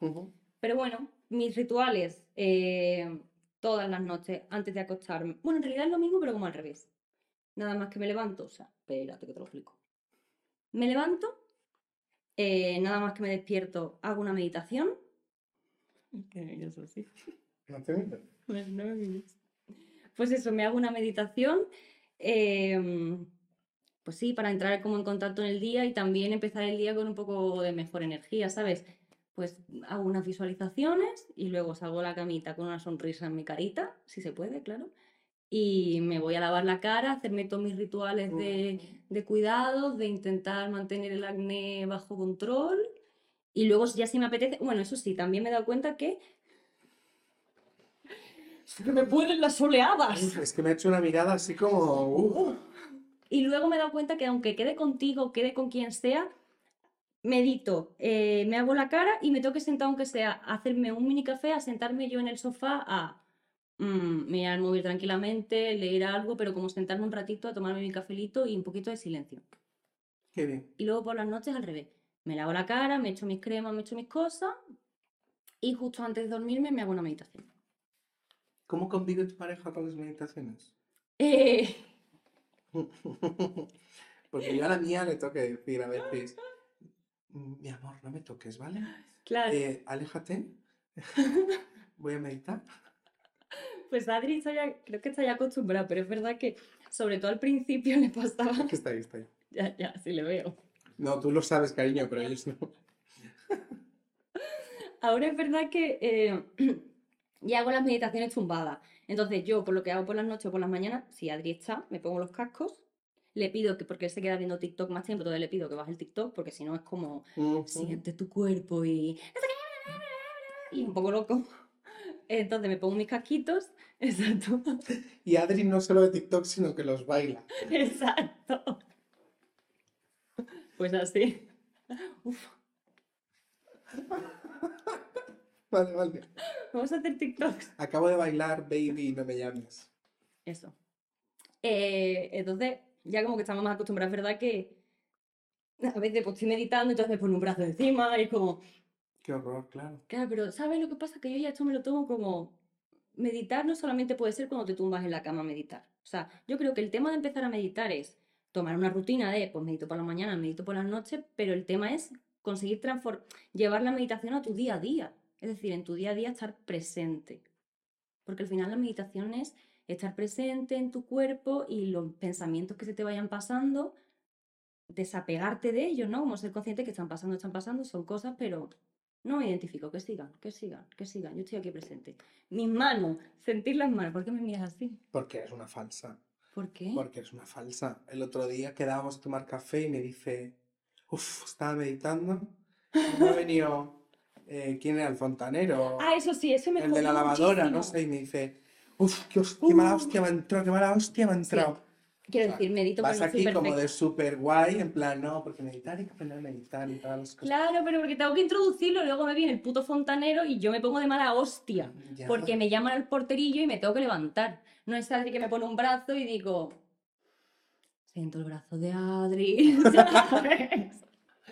¿no? Pero bueno, mis rituales, eh, todas las noches antes de acostarme. Bueno, en realidad es lo mismo, pero como al revés. Nada más que me levanto, o sea, espérate que te lo explico. Me levanto, eh, nada más que me despierto, hago una meditación. Que yo soy así. <laughs> No te miento. Pues. Pues eso, me hago una meditación. em, pues sí, para entrar como en contacto en el día y también empezar el día con un poco de mejor energía, ¿sabes? Pues hago unas visualizaciones y luego salgo a la camita con una sonrisa en mi carita, si se puede, claro. y me voy a lavar la cara, hacerme todos mis rituales de, de cuidados, de intentar mantener el acné bajo control. Y luego ya si me apetece, bueno, eso sí, también me he dado cuenta que que me pueden las oleadas. Es que me ha hecho una mirada así como... uh, Y luego me he dado cuenta que aunque quede contigo, quede con quien sea, medito, eh, me hago la cara y me tengo que sentar, aunque sea, a hacerme un mini café, a sentarme yo en el sofá a mm, mirar el móvil tranquilamente, leer algo, pero como sentarme un ratito a tomarme mi cafelito y un poquito de silencio. Qué bien. Y luego por las noches al revés. Me lavo la cara, me echo mis cremas, me echo mis cosas y justo antes de dormirme me hago una meditación. ¿Cómo convive tu pareja con las meditaciones? Eh, <laughs> Porque yo a la mía le tengo que decir a veces, "Mm, mi amor, no me toques, ¿vale? claro, Eh, aléjate, <laughs> voy a meditar. pues Adri está ya- creo que está ya acostumbrada, pero es verdad que sobre todo al principio <laughs> le pasaba... Que está ahí, está ahí. Ya, ya, sí le veo. No, tú lo sabes, cariño, pero ellos no. Ahora es verdad que eh, <clears throat> ya hago las meditaciones tumbadas. Entonces yo, por lo que hago por las noches o por las mañanas, si Adri está, me pongo los cascos, le pido que, porque él se queda viendo TikTok más tiempo, entonces le pido que baje el TikTok, porque si no es como, Ujú. siente tu cuerpo y... Y un poco loco. <laughs> Entonces me pongo mis casquitos, <laughs> exacto, <laughs> Y Adri no solo de TikTok, sino que los baila. exacto. Pues así. Uf, Vale, vale. vamos a hacer TikToks. Acabo de bailar, baby, no me llames. Eso. Eh, entonces, ya como que estamos más acostumbrados, verdad que a veces pues estoy meditando, entonces me pone un brazo encima y es como, Qué horror, claro. claro, pero ¿sabes lo que pasa? Que yo ya esto me lo tomo como, meditar no solamente puede ser cuando te tumbas en la cama a meditar. O sea, yo creo que el tema de empezar a meditar es tomar una rutina de, pues medito por la mañana, medito por las noches, pero el tema es conseguir llevar la meditación a tu día a día. Es decir, en tu día a día estar presente. Porque al final la meditación es estar presente en tu cuerpo y los pensamientos que se te vayan pasando, desapegarte de ellos, ¿no? Como ser consciente que están pasando, están pasando, son cosas, pero no me identifico, que sigan, que sigan, que sigan, yo estoy aquí presente. Mis manos, sentir las manos, ¿por qué me miras así? Porque es una falsa. ¿Por qué? Porque es una falsa. El otro día quedábamos a tomar café y me dice, uff, estaba meditando. y Me ha venido, eh, ¿quién era el fontanero? Ah, eso sí, eso me el de la lavadora, no muchísimo. sé, y me dice, uff, qué, qué mala hostia me ha entrado, qué mala hostia me ha entrado. Quiero O sea, decir, medito Vas no aquí como de súper guay, en plan, no, porque meditar hay que aprender a meditar y todas las cosas. Claro, pero porque tengo que introducirlo, luego me viene el puto fontanero y yo me pongo de mala hostia. Ya. Porque me llaman al porterillo y me tengo que levantar. No es Adri que me pone un brazo y digo, siento el brazo de Adri. <laughs> ¿sabes?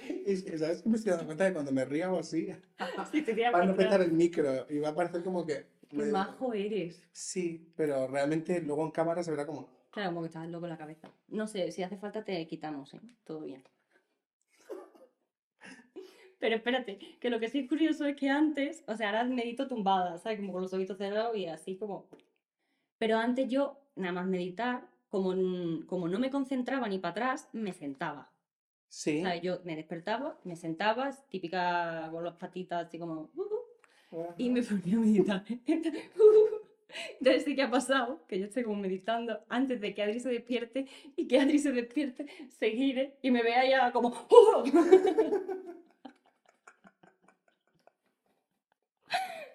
<laughs> Es que, ¿sabes? Me estoy dando cuenta de cuando me río así, <laughs> Sí, te voy a va a no el micro y va a parecer como que... Qué majo eres. Sí, pero realmente luego en cámara se verá como... Claro, como que estás loco en la cabeza. No sé, si hace falta te quitamos, ¿eh? Todo bien. <laughs> Pero espérate, que lo que sí es curioso es que antes, o sea, ahora medito tumbada, ¿sabes? Como con los ojitos cerrados y así como... Pero antes yo, nada más meditar, como, como no me concentraba ni para atrás, me sentaba. Sí. ¿Sabes? Yo me despertaba, me sentaba, típica con las patitas así como... "Uh, uh", y me ponía a meditar. <laughs> Entonces sí que ha pasado, que yo estoy como meditando antes de que Adri se despierte y que Adri se despierte, se gire y me vea ya como... "Uh". <laughs>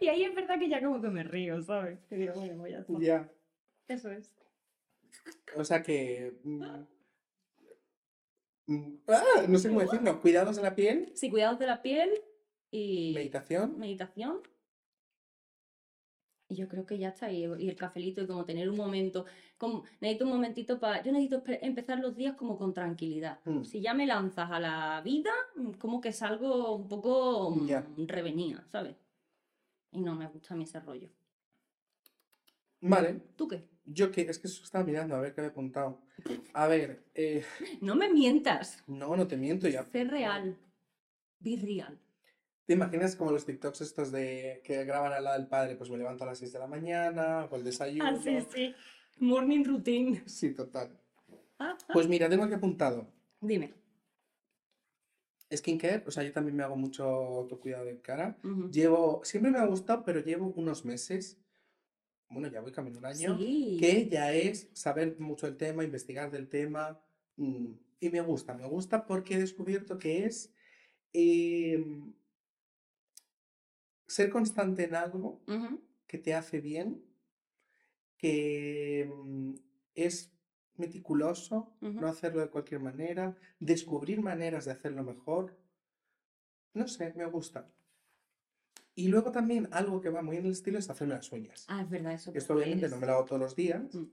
Y ahí es verdad que ya como que me río, ¿sabes? Que digo, bueno, voy a. Ya. Eso es. O sea que... mm, ah, no sé cómo decirlo. Cuidados de la piel, Sí, cuidados de la piel y meditación. meditación. Y yo creo que ya está. Y, y el cafelito y como tener un momento. Como, necesito un momentito para. Yo necesito empezar los días como con tranquilidad. Mm. Si ya me lanzas a la vida, mm, como que salgo un poco Ya. revenida, ¿sabes? Y no me gusta a mí ese rollo. Vale. ¿Tú qué? Yo que... Es que eso estaba mirando, a ver qué había apuntado. A ver, eh, No me mientas. no, no te miento ya. Sé real. Be real. ¿Te imaginas como los TikToks estos de que graban al lado del padre? Pues me levanto a las 6 de la mañana, hago el desayuno. Ah, sí, sí. Morning routine. Sí, total. Ah, ah. Pues mira, tengo aquí apuntado. Dime. Skincare, o sea, yo también me hago mucho autocuidado de cara. Llevo, siempre me ha gustado, pero llevo unos meses bueno, ya voy camino un año, Sí. que ya es saber mucho del tema, investigar del tema, mm, y me gusta, me gusta porque he descubierto que es em, ser constante en algo que te hace bien, que mm, es meticuloso, no hacerlo de cualquier manera, descubrir maneras de hacerlo mejor. No sé, me gusta. Y luego también algo que va muy en el estilo es hacerme las uñas. Ah, es verdad, eso Esto obviamente no me lo hago todos los días, Mm.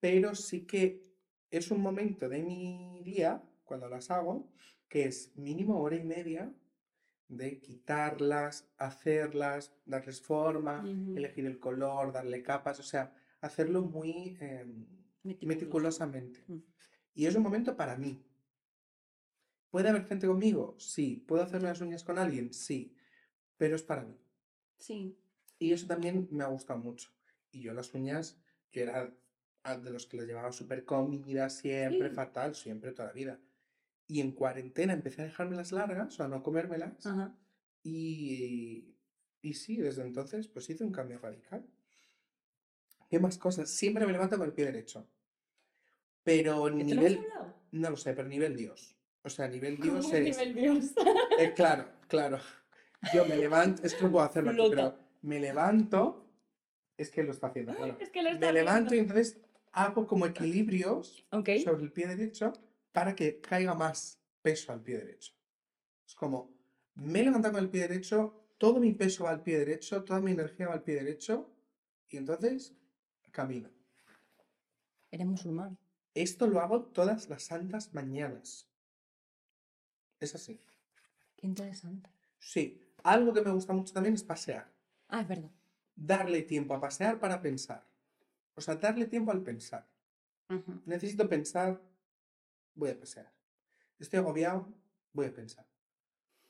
pero sí que es un momento de mi día, cuando las hago, que es mínimo hora y media de quitarlas, hacerlas, darles forma, elegir el color, darle capas, o sea, hacerlo muy em, meticulosamente. Mm. Y es un momento para mí. ¿Puede haber gente conmigo? Sí. ¿Puedo hacerme las uñas con alguien? Sí. Pero es para mí. Sí. Y eso también me ha gustado mucho. Y yo las uñas, yo era de los que las llevaba súper comidas, siempre Sí. fatal, siempre, toda la vida. Y en cuarentena empecé a dejármelas largas, o sea, no comérmelas. Ajá. Y, y sí, desde entonces, pues hice un cambio radical. ¿Qué más cosas? Siempre me levanto con el pie derecho. Pero ¿Esto lo hemos nivel, no lo sé, pero nivel Dios. O sea, nivel <laughs> ¿Cómo Dios es... nivel Dios? Eh, claro, claro. Yo me levanto, es que no puedo hacerlo aquí, pero me levanto, es que lo está haciendo, Es que lo está me levanto y entonces hago como equilibrios sobre el pie derecho para que caiga más peso al pie derecho. Es como, me he levantado con el pie derecho, todo mi peso va al pie derecho, toda mi energía va al pie derecho y entonces camino. Eres musulmán. Esto lo hago todas las santas mañanas. Es así. Qué interesante. Sí, algo que me gusta mucho también es pasear. Ah, es verdad. darle tiempo a pasear para pensar. O sea, darle tiempo al pensar. Necesito pensar, voy a pasear. Estoy agobiado, voy a pensar.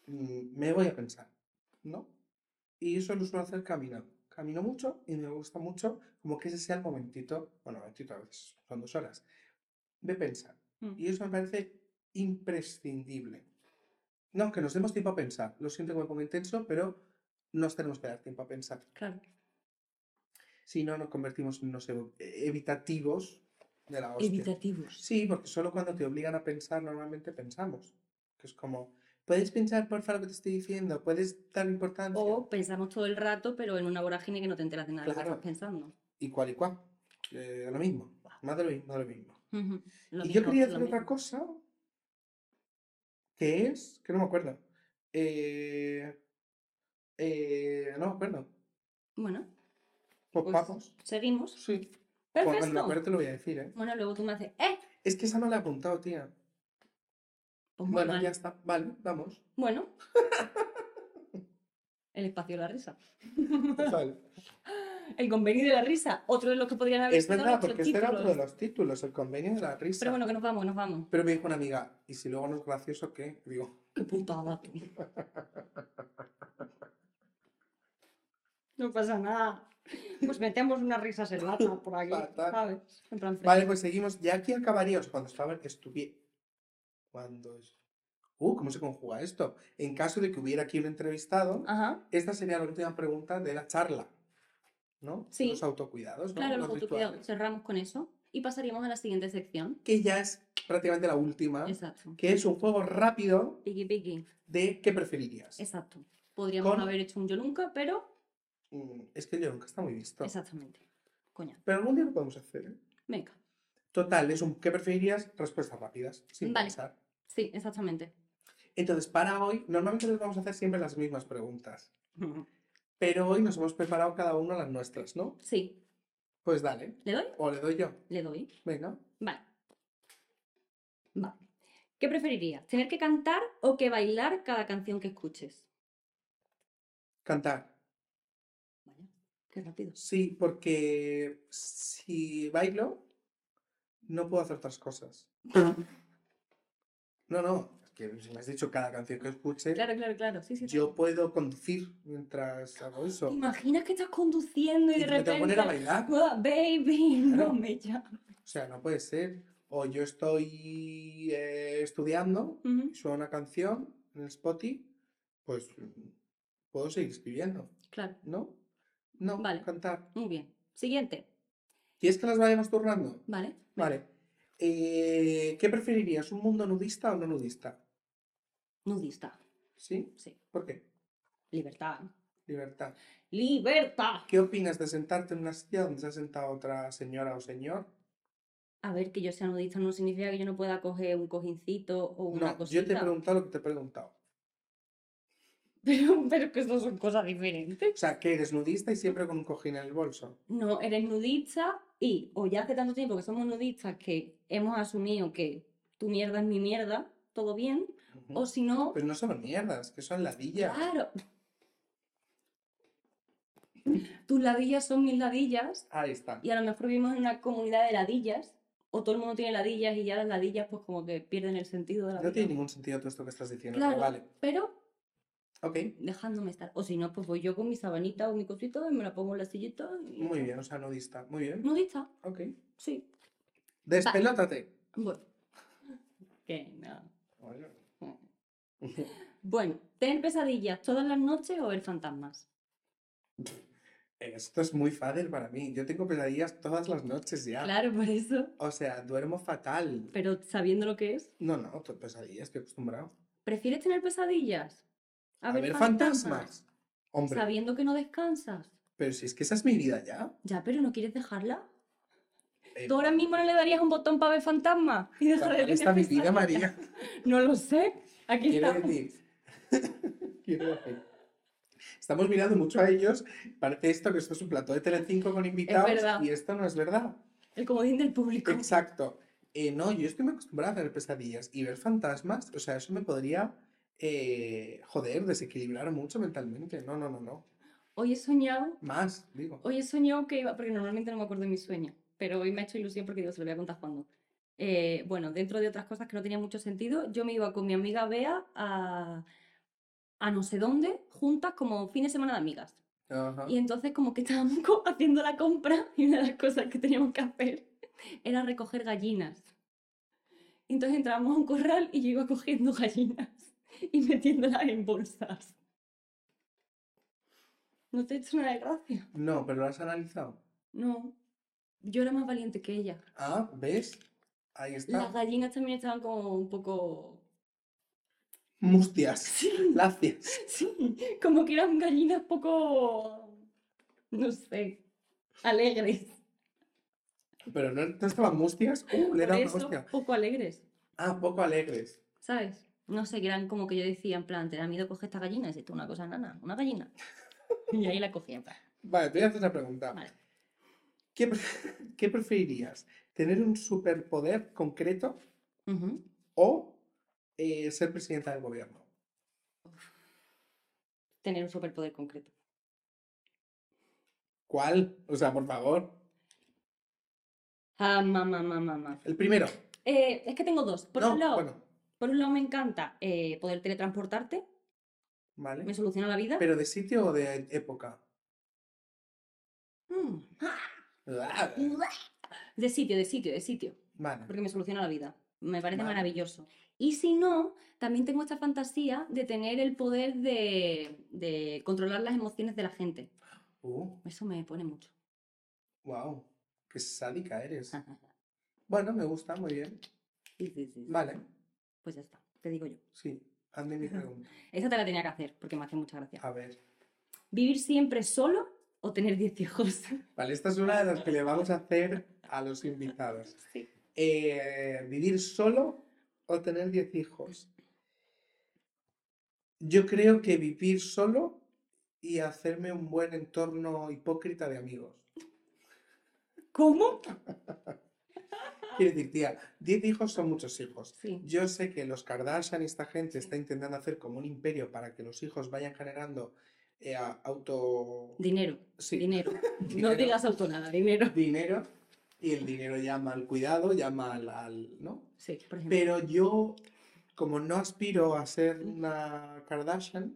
Mm, Me voy a pensar, ¿no? Y eso lo suelo hacer caminando. Camino mucho y me gusta mucho como que ese sea el momentito, bueno, momentito a veces, son dos horas, de pensar. Mm. Y eso me parece imprescindible. No, que nos demos tiempo a pensar. Lo siento que me pongo intenso, pero nos tenemos que dar tiempo a pensar. Claro. Si no, nos convertimos en unos ev- evitativos de la hostia. Evitativos. Sí, porque solo cuando te obligan a pensar normalmente pensamos. Que es como, ¿puedes pensar por favor lo que te estoy diciendo? ¿Puedes dar importancia? O pensamos todo el rato, pero en una vorágine que no te enteras de nada de lo que Claro. estás pensando. Y cual y cual. Eh, lo mismo. Más de lo mismo, de lo mismo. Ujú. Lo y yo mismo, quería lo hacer otra cosa que es, que no me acuerdo. Eh, eh, no me acuerdo. Bueno, Pues, pues vamos. seguimos. Sí. Cuando me Perfecto. acuerde te lo voy a decir, ¿eh? Bueno, luego tú me haces, ¡eh! Es que esa no la he apuntado, tía. Pues Bueno, mal. ya está. Vale, vamos. Bueno. <laughs> El espacio de la risa. Vale. <laughs> El convenio de la risa. Otro de los que podrían haber Es verdad, porque este era otro de los títulos, el convenio de la risa. Pero bueno, que nos vamos, nos vamos. Pero me dijo una amiga, ¿y si luego no es gracioso qué? Digo, Qué putada, tú. No pasa nada. Pues metemos una risa selvata por aquí. ¿sabes? En plan vale, pues seguimos. Ya aquí acabaría, o sea, cuando estaba, estuviera. Cuando es. Uh, ¿cómo se conjuga esto? En caso de que hubiera aquí un entrevistado, Ajá. esta sería la última pregunta de la charla. ¿No? Sí. Los autocuidados, ¿no? Claro, los autocuidados. Cerramos con eso y pasaríamos a la siguiente sección. Que ya es prácticamente la última, Exacto. que es un juego rápido Piki piki. de qué preferirías. Exacto. Podríamos Con- haber hecho un yo nunca, pero. Mm, Es que yo nunca está muy visto. Exactamente. Coña. Pero algún día lo podemos hacer, ¿eh? Venga. Total, es un ¿qué preferirías? Respuestas rápidas, sin Vale. pensar. Sí, exactamente. Entonces, para hoy, normalmente les vamos a hacer siempre las mismas preguntas. <laughs> Pero hoy nos hemos preparado cada uno las nuestras, ¿no? Sí. Pues dale. ¿Le doy? O le doy yo. Le doy. Venga. Vale. Vale. ¿Qué preferirías? ¿Tener que cantar o que bailar cada canción que escuches? Cantar. Vaya, qué rápido. Sí, porque si bailo, no puedo hacer otras cosas. <laughs> No, no. Que si me has dicho cada canción que escuche, Claro, claro, claro. Sí, sí. yo puedo conducir mientras hago ¿Te eso. imaginas que estás conduciendo y Y de me tengo que poner a repente... bailar. "Ah, baby, no me llames. O sea, no puede ser. O yo estoy eh, estudiando Ujú, y suena una canción en el Spotify, pues puedo seguir escribiendo, Claro, ¿no? No, Vale. cantar. muy bien. Siguiente. ¿Quieres que las vayamos turnando? Vale. Vale. Eh, ¿Qué preferirías, un mundo nudista o no nudista? Nudista. ¿Sí? Sí. ¿Por qué? Libertad. Libertad. ¡Libertad! ¿Qué opinas de sentarte en una silla donde se ha sentado otra señora o señor? A ver, que yo sea nudista no significa que yo no pueda coger un cojincito o una No, cosita. yo te he preguntado lo que te he preguntado. <laughs> Pero, pero que eso son cosas diferentes. O sea, que eres nudista y siempre con un cojín en el bolso. No, eres nudista y, o ya hace tanto tiempo que somos nudistas que hemos asumido que tu mierda es mi mierda, todo bien, O si no, Pero no son mierdas, que son ladillas. claro. <laughs> Tus ladillas son mis ladillas Ahí está. y a lo mejor vivimos en una comunidad de ladillas o todo el mundo tiene ladillas y ya las ladillas pues como que pierden el sentido de la No vida. tiene ningún sentido todo esto que estás diciendo. Claro, pero Vale. pero Ok. dejándome estar. O si no, pues voy yo con mi sabanita o mi cosita y me la pongo en la sillita y... Muy bien, o sea, nudista. Muy bien. Nudista, Ok. sí. Despelótate. Bueno. <laughs> Que no. Bueno. Bueno, ¿tener pesadillas todas las noches o ver fantasmas? Esto es muy fácil para mí. Yo tengo pesadillas todas las noches ya. Claro, por eso. O sea, duermo fatal. Pero sabiendo lo que es, No, no, to- pesadillas, estoy acostumbrado. ¿prefieres tener pesadillas? A, ver fantasmas. Hombre, Sabiendo que no descansas. pero si es que esa es mi vida ya. Ya, pero ¿no quieres dejarla? Eh, ¿Tú ahora mismo no le darías un botón para ver fantasmas? Y dejar de ¿dónde está mi vida? María? <laughs> No lo sé. Aquí Quiero está. decir. <laughs> Quiero decir. Estamos mirando mucho a ellos. Parece esto que esto es un plato de Telecinco con invitados. Y esto no es verdad. El comodín del público. Exacto. Eh, no, yo estoy muy acostumbrada a tener pesadillas y ver fantasmas, o sea, eso me podría, eh, joder, desequilibrar mucho mentalmente. No, no, no, no. Hoy he soñado, Más, digo. hoy he soñado que iba, porque normalmente no me acuerdo de mis sueños, pero hoy me ha hecho ilusión porque digo, se lo voy a contar cuando. Eh, bueno, dentro de otras cosas que no tenían mucho sentido, yo me iba con mi amiga Bea a, a no sé dónde, juntas como fin de semana de amigas. Ajá. Y entonces como que estábamos <laughs> haciendo la compra y una de las cosas que teníamos que hacer <laughs> era recoger gallinas. Entonces entrábamos a un corral y yo iba cogiendo gallinas <laughs> y metiéndolas en bolsas. ¿No te he hecho nada de gracia? No, pero lo has analizado. No. Yo era más valiente que ella. Ah, ¿ves? Ahí Las gallinas también estaban como un poco... Mustias. Sí, Lacias. sí, como que eran gallinas poco... No sé, alegres. Pero no, no estaban mustias. Uh, le hostia. poco alegres. Ah, poco alegres. ¿Sabes? No sé, que eran como que yo decía, en plan, ¿te da miedo coger esta gallina? Es esto una cosa nana, una gallina. <laughs> Y ahí la cogía, Vale, te voy a hacer una pregunta. vale. ¿Qué, pre- <laughs> qué preferirías? ¿Tener un superpoder concreto o eh, ser presidenta del gobierno? Tener un superpoder concreto. ¿Cuál? O sea, por favor. Ah, mamá, mamá, mamá. El primero. Eh, es que tengo dos. Por no, un lado, bueno, por un lado me encanta eh, poder teletransportarte, vale. me soluciona la vida. ¿Pero de sitio o de época? Mm. De sitio, de sitio, de sitio. Vale. Porque me soluciona la vida. Me parece Vale. maravilloso. Y si no, también tengo esta fantasía de tener el poder de, de controlar las emociones de la gente. Uh, Eso me pone mucho. wow. Qué sádica eres. Bueno, me gusta, muy bien. Sí, sí, sí, sí. Vale. Pues ya está, te digo yo. Sí, hazme mi pregunta. <laughs> Esa te la tenía que hacer porque me hace mucha gracia. A ver. ¿Vivir siempre solo o tener 10 hijos? Vale, esta es una de las que le vamos a hacer a los invitados. <laughs> Sí. Eh, ¿Vivir solo o tener 10 hijos? Yo creo que vivir solo y hacerme un buen entorno hipócrita de amigos. ¿Cómo? <laughs> Quiero decir, tía, 10 hijos son muchos hijos. Sí. Yo sé que los Kardashian y esta gente está intentando hacer como un imperio para que los hijos vayan generando eh, auto... Dinero. Sí. Dinero. <laughs> No Dinero. digas auto nada, dinero. dinero y el dinero llama al cuidado, llama al, al- ¿no? Sí, por ejemplo. Pero yo, como no aspiro a ser una Kardashian,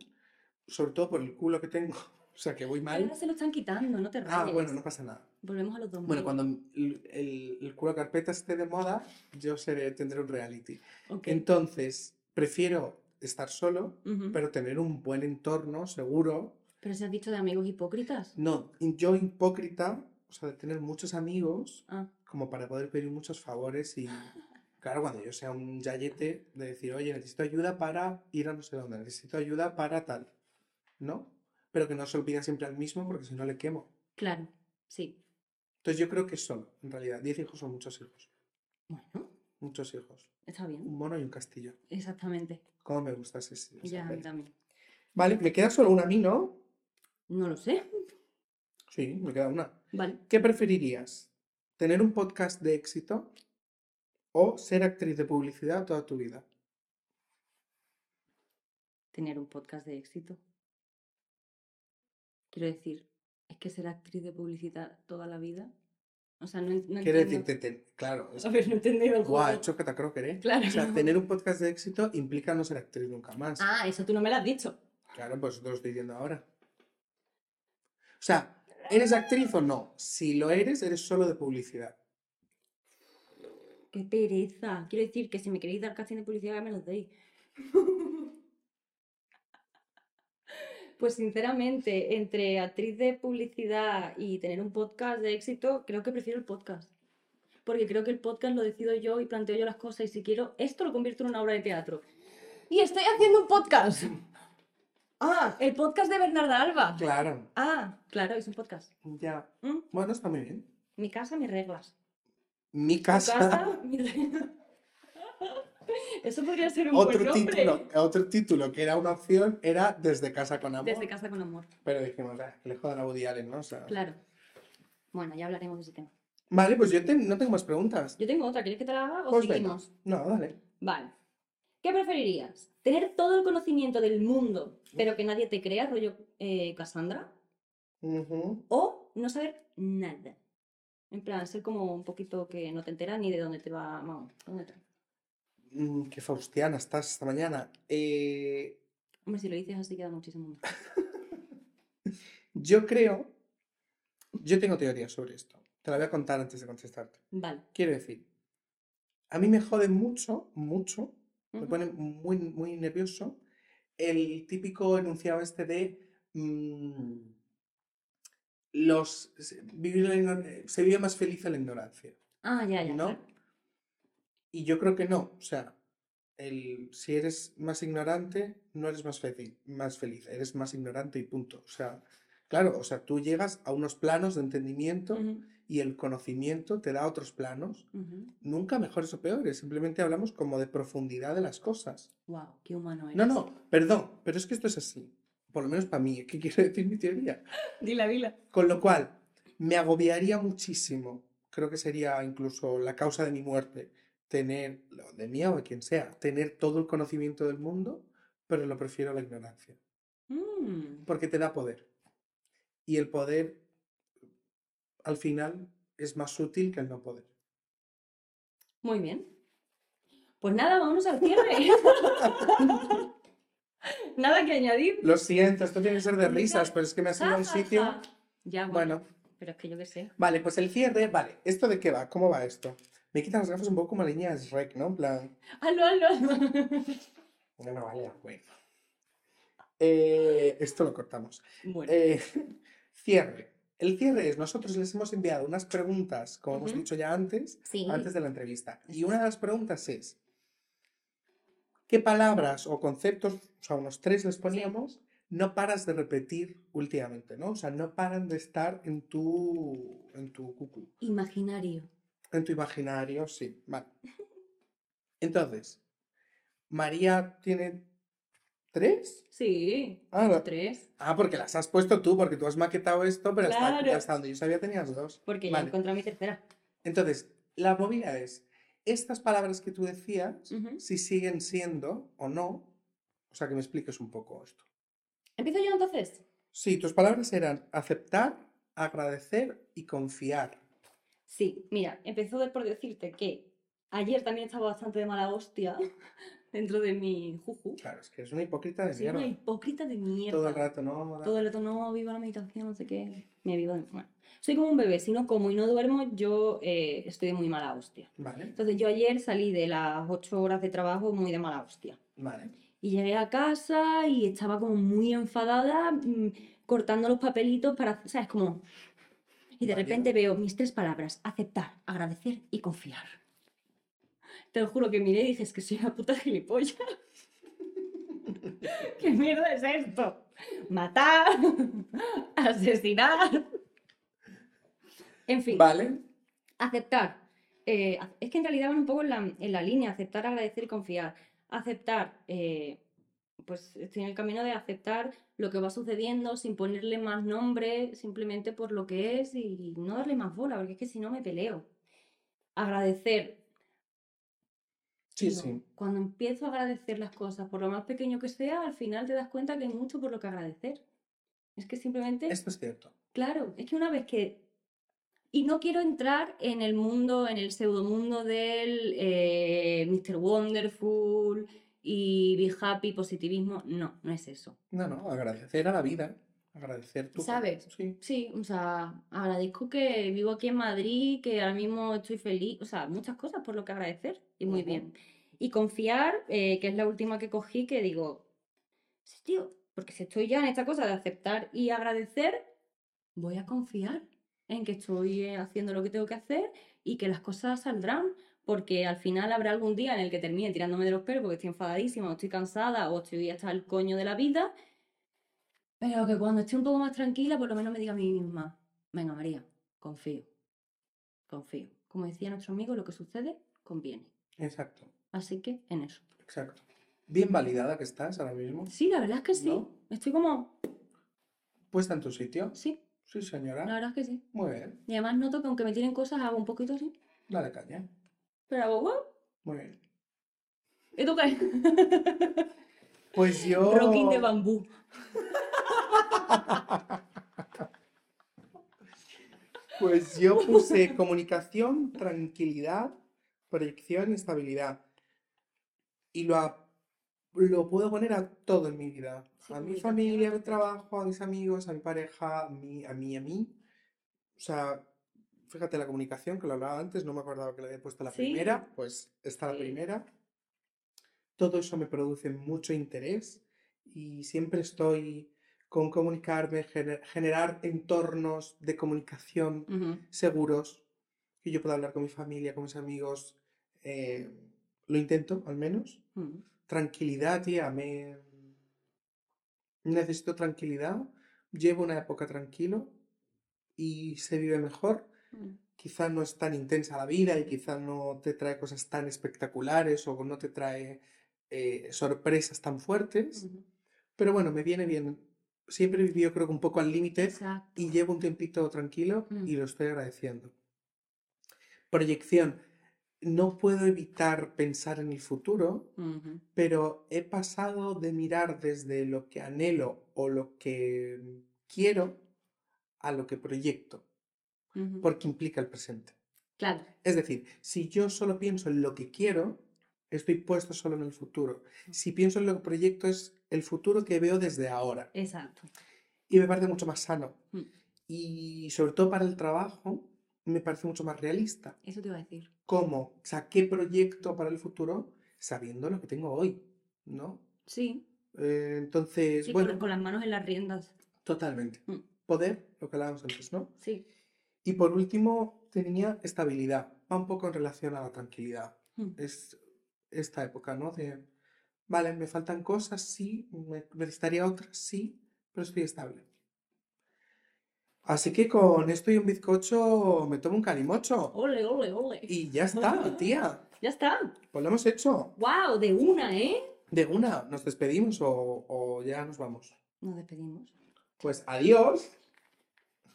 sobre todo por el culo que tengo, <laughs> o sea que voy Pero mal. ahora se lo están quitando, no te rayes. Ah, bueno, no pasa nada. Volvemos a los dos. Bueno, cuando el, el, el culo carpeta esté de moda, yo seré, tendré un reality. Entonces, prefiero estar solo, pero tener un buen entorno seguro. Pero se has dicho de amigos hipócritas. No, yo hipócrita, o sea, de tener muchos amigos Ah, como para poder pedir muchos favores y, <laughs> claro, cuando yo sea un yayete, de decir, oye, necesito ayuda para ir a no sé dónde, necesito ayuda para tal, ¿no? Pero que no se lo pida siempre al mismo porque si no le quemo. claro, sí. Entonces yo creo que solo, en realidad, 10 hijos son muchos hijos, Bueno, muchos hijos. está bien. Un mono y un castillo. Exactamente. ¿Cómo me gusta ese, esa Ya, a mí también. Vale, me queda solo una a mí, ¿no? No lo sé. Sí, me queda una. Vale. ¿Qué preferirías? ¿Tener un podcast de éxito o ser actriz de publicidad toda tu vida? Tener un podcast de éxito. Quiero decir, es que ser actriz de publicidad toda la vida. O sea, no, no Quiere entiendo. decirte, te- claro, <laughs> es A ver, no he entendido el Guau, ¿eh? Claro. O sea, tener un podcast de éxito implica no ser actriz nunca más. Ah, eso tú no me lo has dicho. Claro, pues te lo estoy diciendo ahora. O sea, ¿eres actriz o no? Si lo eres, eres solo de publicidad. Qué pereza. Quiero decir que si me queréis dar casting de publicidad, me los deis. <laughs> Pues sinceramente, entre actriz de publicidad y tener un podcast de éxito, creo que prefiero el podcast. Porque creo que el podcast lo decido yo y planteo yo las cosas y si quiero, esto lo convierto en una obra de teatro. Y estoy haciendo un podcast. Ah, el podcast de Bernarda Alba. Claro, Ah, claro, es un podcast. ya. ¿Mm? Bueno, está muy bien. Mi casa, mis reglas. Mi casa, casa, mis reglas. <laughs> Eso podría ser un otro buen título, otro título que era una opción era Desde casa con amor. Desde casa con amor. Pero dijimos, ah, que le jodan a Woody Allen, ¿no? O sea, Claro. Bueno, ya hablaremos de ese tema. Vale, pues yo te- no tengo más preguntas. Yo tengo otra, ¿quieres que te la haga o Pues venga. seguimos? No, dale. Vale. ¿Qué preferirías? ¿Tener todo el conocimiento del mundo, pero que nadie te crea, rollo eh, Cassandra? ¿O no saber nada? En plan, ser como un poquito que no te enteras ni de dónde te va. Vamos, ¿dónde te- Mm, qué faustiana estás esta mañana. Eh, Hombre, si lo dices así queda muchísimo más. <laughs> yo creo, yo tengo teorías sobre esto. Te la voy a contar antes de contestarte. Vale. Quiero decir, a mí me jode mucho, mucho, me pone muy, muy nervioso el típico enunciado este de mm, los se- vivir se vive más feliz en la ignorancia, Ah, ya, ya. ¿no? claro. Y yo creo que no, o sea, el, si eres más ignorante, no eres más feliz, más feliz, eres más ignorante y punto. O sea, claro, o sea, tú llegas a unos planos de entendimiento y el conocimiento te da otros planos, nunca mejores o peores, simplemente hablamos como de profundidad de las cosas. Guau, qué humano eres. No, no, perdón, pero es que esto es así, por lo menos para mí, ¿qué quiere decir mi teoría? <laughs> Dila, dila. Con lo cual, me agobiaría muchísimo, creo que sería incluso la causa de mi muerte, tener, de mí o de quien sea, tener todo el conocimiento del mundo, pero lo prefiero a la ignorancia, Mm, porque te da poder. Y el poder, al final, es más útil que el no poder. Muy bien. Pues nada, vámonos al cierre. <laughs> nada que añadir. Lo siento, esto tiene que ser de risas, pero es que me ha sido un sitio... Ya, bueno. Bueno, Pero es que yo qué sé. vale, pues el cierre, vale, ¿esto de qué va? ¿Cómo va esto? Me quitan las gafas un poco como la niña de Shrek, ¿no? En plan... Hazlo, hazlo. No, no, vale, bueno. Eh, esto lo cortamos. Bueno. Eh, <laughs> cierre. El cierre es, nosotros les hemos enviado unas preguntas, como hemos dicho ya antes, sí. antes de la entrevista. Y una de las preguntas es, ¿qué palabras o conceptos, o sea, unos tres les poníamos, no paras de repetir últimamente, ¿no? O sea, no paran de estar en tu, en tu cucú, Imaginario. en tu imaginario, sí, vale. Entonces, María tiene tres. Sí. Ah, no. Tres. Ah, porque las has puesto tú, porque tú has maquetado esto, pero Claro. hasta donde yo sabía tenías dos. Porque ya Vale. encontré mi tercera. Entonces, la movida es, estas palabras que tú decías, si siguen siendo o no, o sea, que me expliques un poco esto. ¿Empiezo yo entonces? Sí, tus palabras eran aceptar, agradecer y confiar. Sí, mira, empezó por decirte que ayer también estaba bastante de mala hostia dentro de mi juju. Claro, es que es una hipócrita de una mierda. hipócrita de mierda. Todo el rato, ¿no? Todo el rato, no, viva la meditación, no sé qué. Me vivo de... Bueno, soy como un bebé, si no como y no duermo, yo eh, estoy de muy mala hostia. Vale, Entonces yo ayer salí de las ocho horas de trabajo muy de mala hostia. vale. Y llegué a casa y estaba como muy enfadada, mm, cortando los papelitos para, ¿sabes? Como... Y de Vaya. repente veo mis tres palabras, aceptar, agradecer y confiar. Te lo juro que miré y dije, es que soy una puta gilipollas. <laughs> ¿Qué mierda es esto? Matar, <laughs> asesinar. En fin, Vale. aceptar. Eh, es que en realidad van un poco en la, en la línea, aceptar, agradecer y confiar. Aceptar, eh, pues estoy en el camino de aceptar lo que va sucediendo sin ponerle más nombre, simplemente por lo que es y no darle más bola, porque es que si no me peleo. Agradecer. Sí, sí. Cuando empiezo a agradecer las cosas, por lo más pequeño que sea, al final te das cuenta que hay mucho por lo que agradecer. Es que simplemente Esto es cierto. Claro, es que una vez que... Y no quiero entrar en el mundo, en el pseudomundo del eh, Mr. Wonderful y Be Happy, positivismo. No, no es eso. No, no, agradecer a la vida. Agradecer tu. ¿Sabes? Sí. Sí, o sea, agradezco que vivo aquí en Madrid, que ahora mismo estoy feliz, o sea, muchas cosas por lo que agradecer y muy bien. Y confiar, eh, que es la última que cogí, que digo, sí, tío, porque si estoy ya en esta cosa de aceptar y agradecer, voy a confiar en que estoy eh, haciendo lo que tengo que hacer y que las cosas saldrán, porque al final habrá algún día en el que termine tirándome de los pelos porque estoy enfadadísima o estoy cansada o estoy hasta el coño de la vida pero que cuando esté un poco más tranquila, por lo menos me diga a mí misma, venga María, confío, confío. Como decía nuestro amigo, lo que sucede conviene. Exacto. Así que en eso. Exacto. Bien validada que estás ahora mismo. Sí, la verdad es que sí. ¿No? Estoy como, Puesta en tu sitio. sí, Sí, la señora. verdad es que sí. Muy bien. Y además noto que aunque me tiren cosas, hago un poquito así. Dale caña. Pero hago, wow. Muy bien. ¿Y tú qué? Pues yo. Rocking de bambú. Pues yo puse comunicación, tranquilidad, proyección y estabilidad. Y lo, a- lo puedo poner a todo en mi vida. Sí, A mi familia, a mi trabajo, a mis amigos, a mi pareja, a mí, a mí, a mí. O sea, fíjate la comunicación, que lo hablaba antes, no me acordaba que le había puesto la Sí. primera, pues está la Sí. primera. Todo eso me produce mucho interés y siempre estoy con comunicarme, gener- generar entornos de comunicación seguros, que yo pueda hablar con mi familia, con mis amigos. eh, lo intento, al menos. Ujú. Tranquilidad, tía, me... Necesito tranquilidad. Llevo una época tranquilo y se vive mejor. Ujú. Quizá no es tan intensa la vida y quizá no te trae cosas tan espectaculares o no te trae eh, sorpresas tan fuertes. Pero bueno, me viene bien. Siempre he vivido creo que un poco al límite y llevo un tiempito tranquilo Mm. y lo estoy agradeciendo. Proyección. No puedo evitar pensar en el futuro, pero he pasado de mirar desde lo que anhelo o lo que quiero a lo que proyecto, porque implica el presente. Claro. Es decir, si yo solo pienso en lo que quiero, estoy puesto solo en el futuro. Si pienso en lo que proyecto es el futuro que veo desde ahora. Exacto. Y me parece mucho más sano. Mm. Y sobre todo para el trabajo, me parece mucho más realista. Eso te iba a decir. ¿Cómo? O sea, ¿qué proyecto para el futuro sabiendo lo que tengo hoy? ¿No? Sí, Eh, entonces, sí, con, bueno, con las manos en las riendas. totalmente. Mm. Poder, lo que hablábamos antes, ¿no? Sí. Y por último, tenía estabilidad. Va un poco en relación a la tranquilidad. Mm. Es esta época, ¿no? De, vale, me faltan cosas, sí, me necesitaría otras, sí, pero estoy estable. Así que con esto y un bizcocho me tomo un calimocho. Ole, ole, ole. Y ya está, tía. Ya está. Pues lo hemos hecho. ¡Wow! De una, ¿eh? De una, ¿nos despedimos o, o ya nos vamos? Nos despedimos. Pues adiós.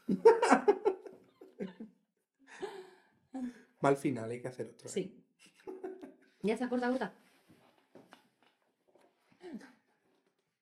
<laughs> Va al final, hay que hacer otro. ¿eh? Sí. ¿Ya está corta, corta?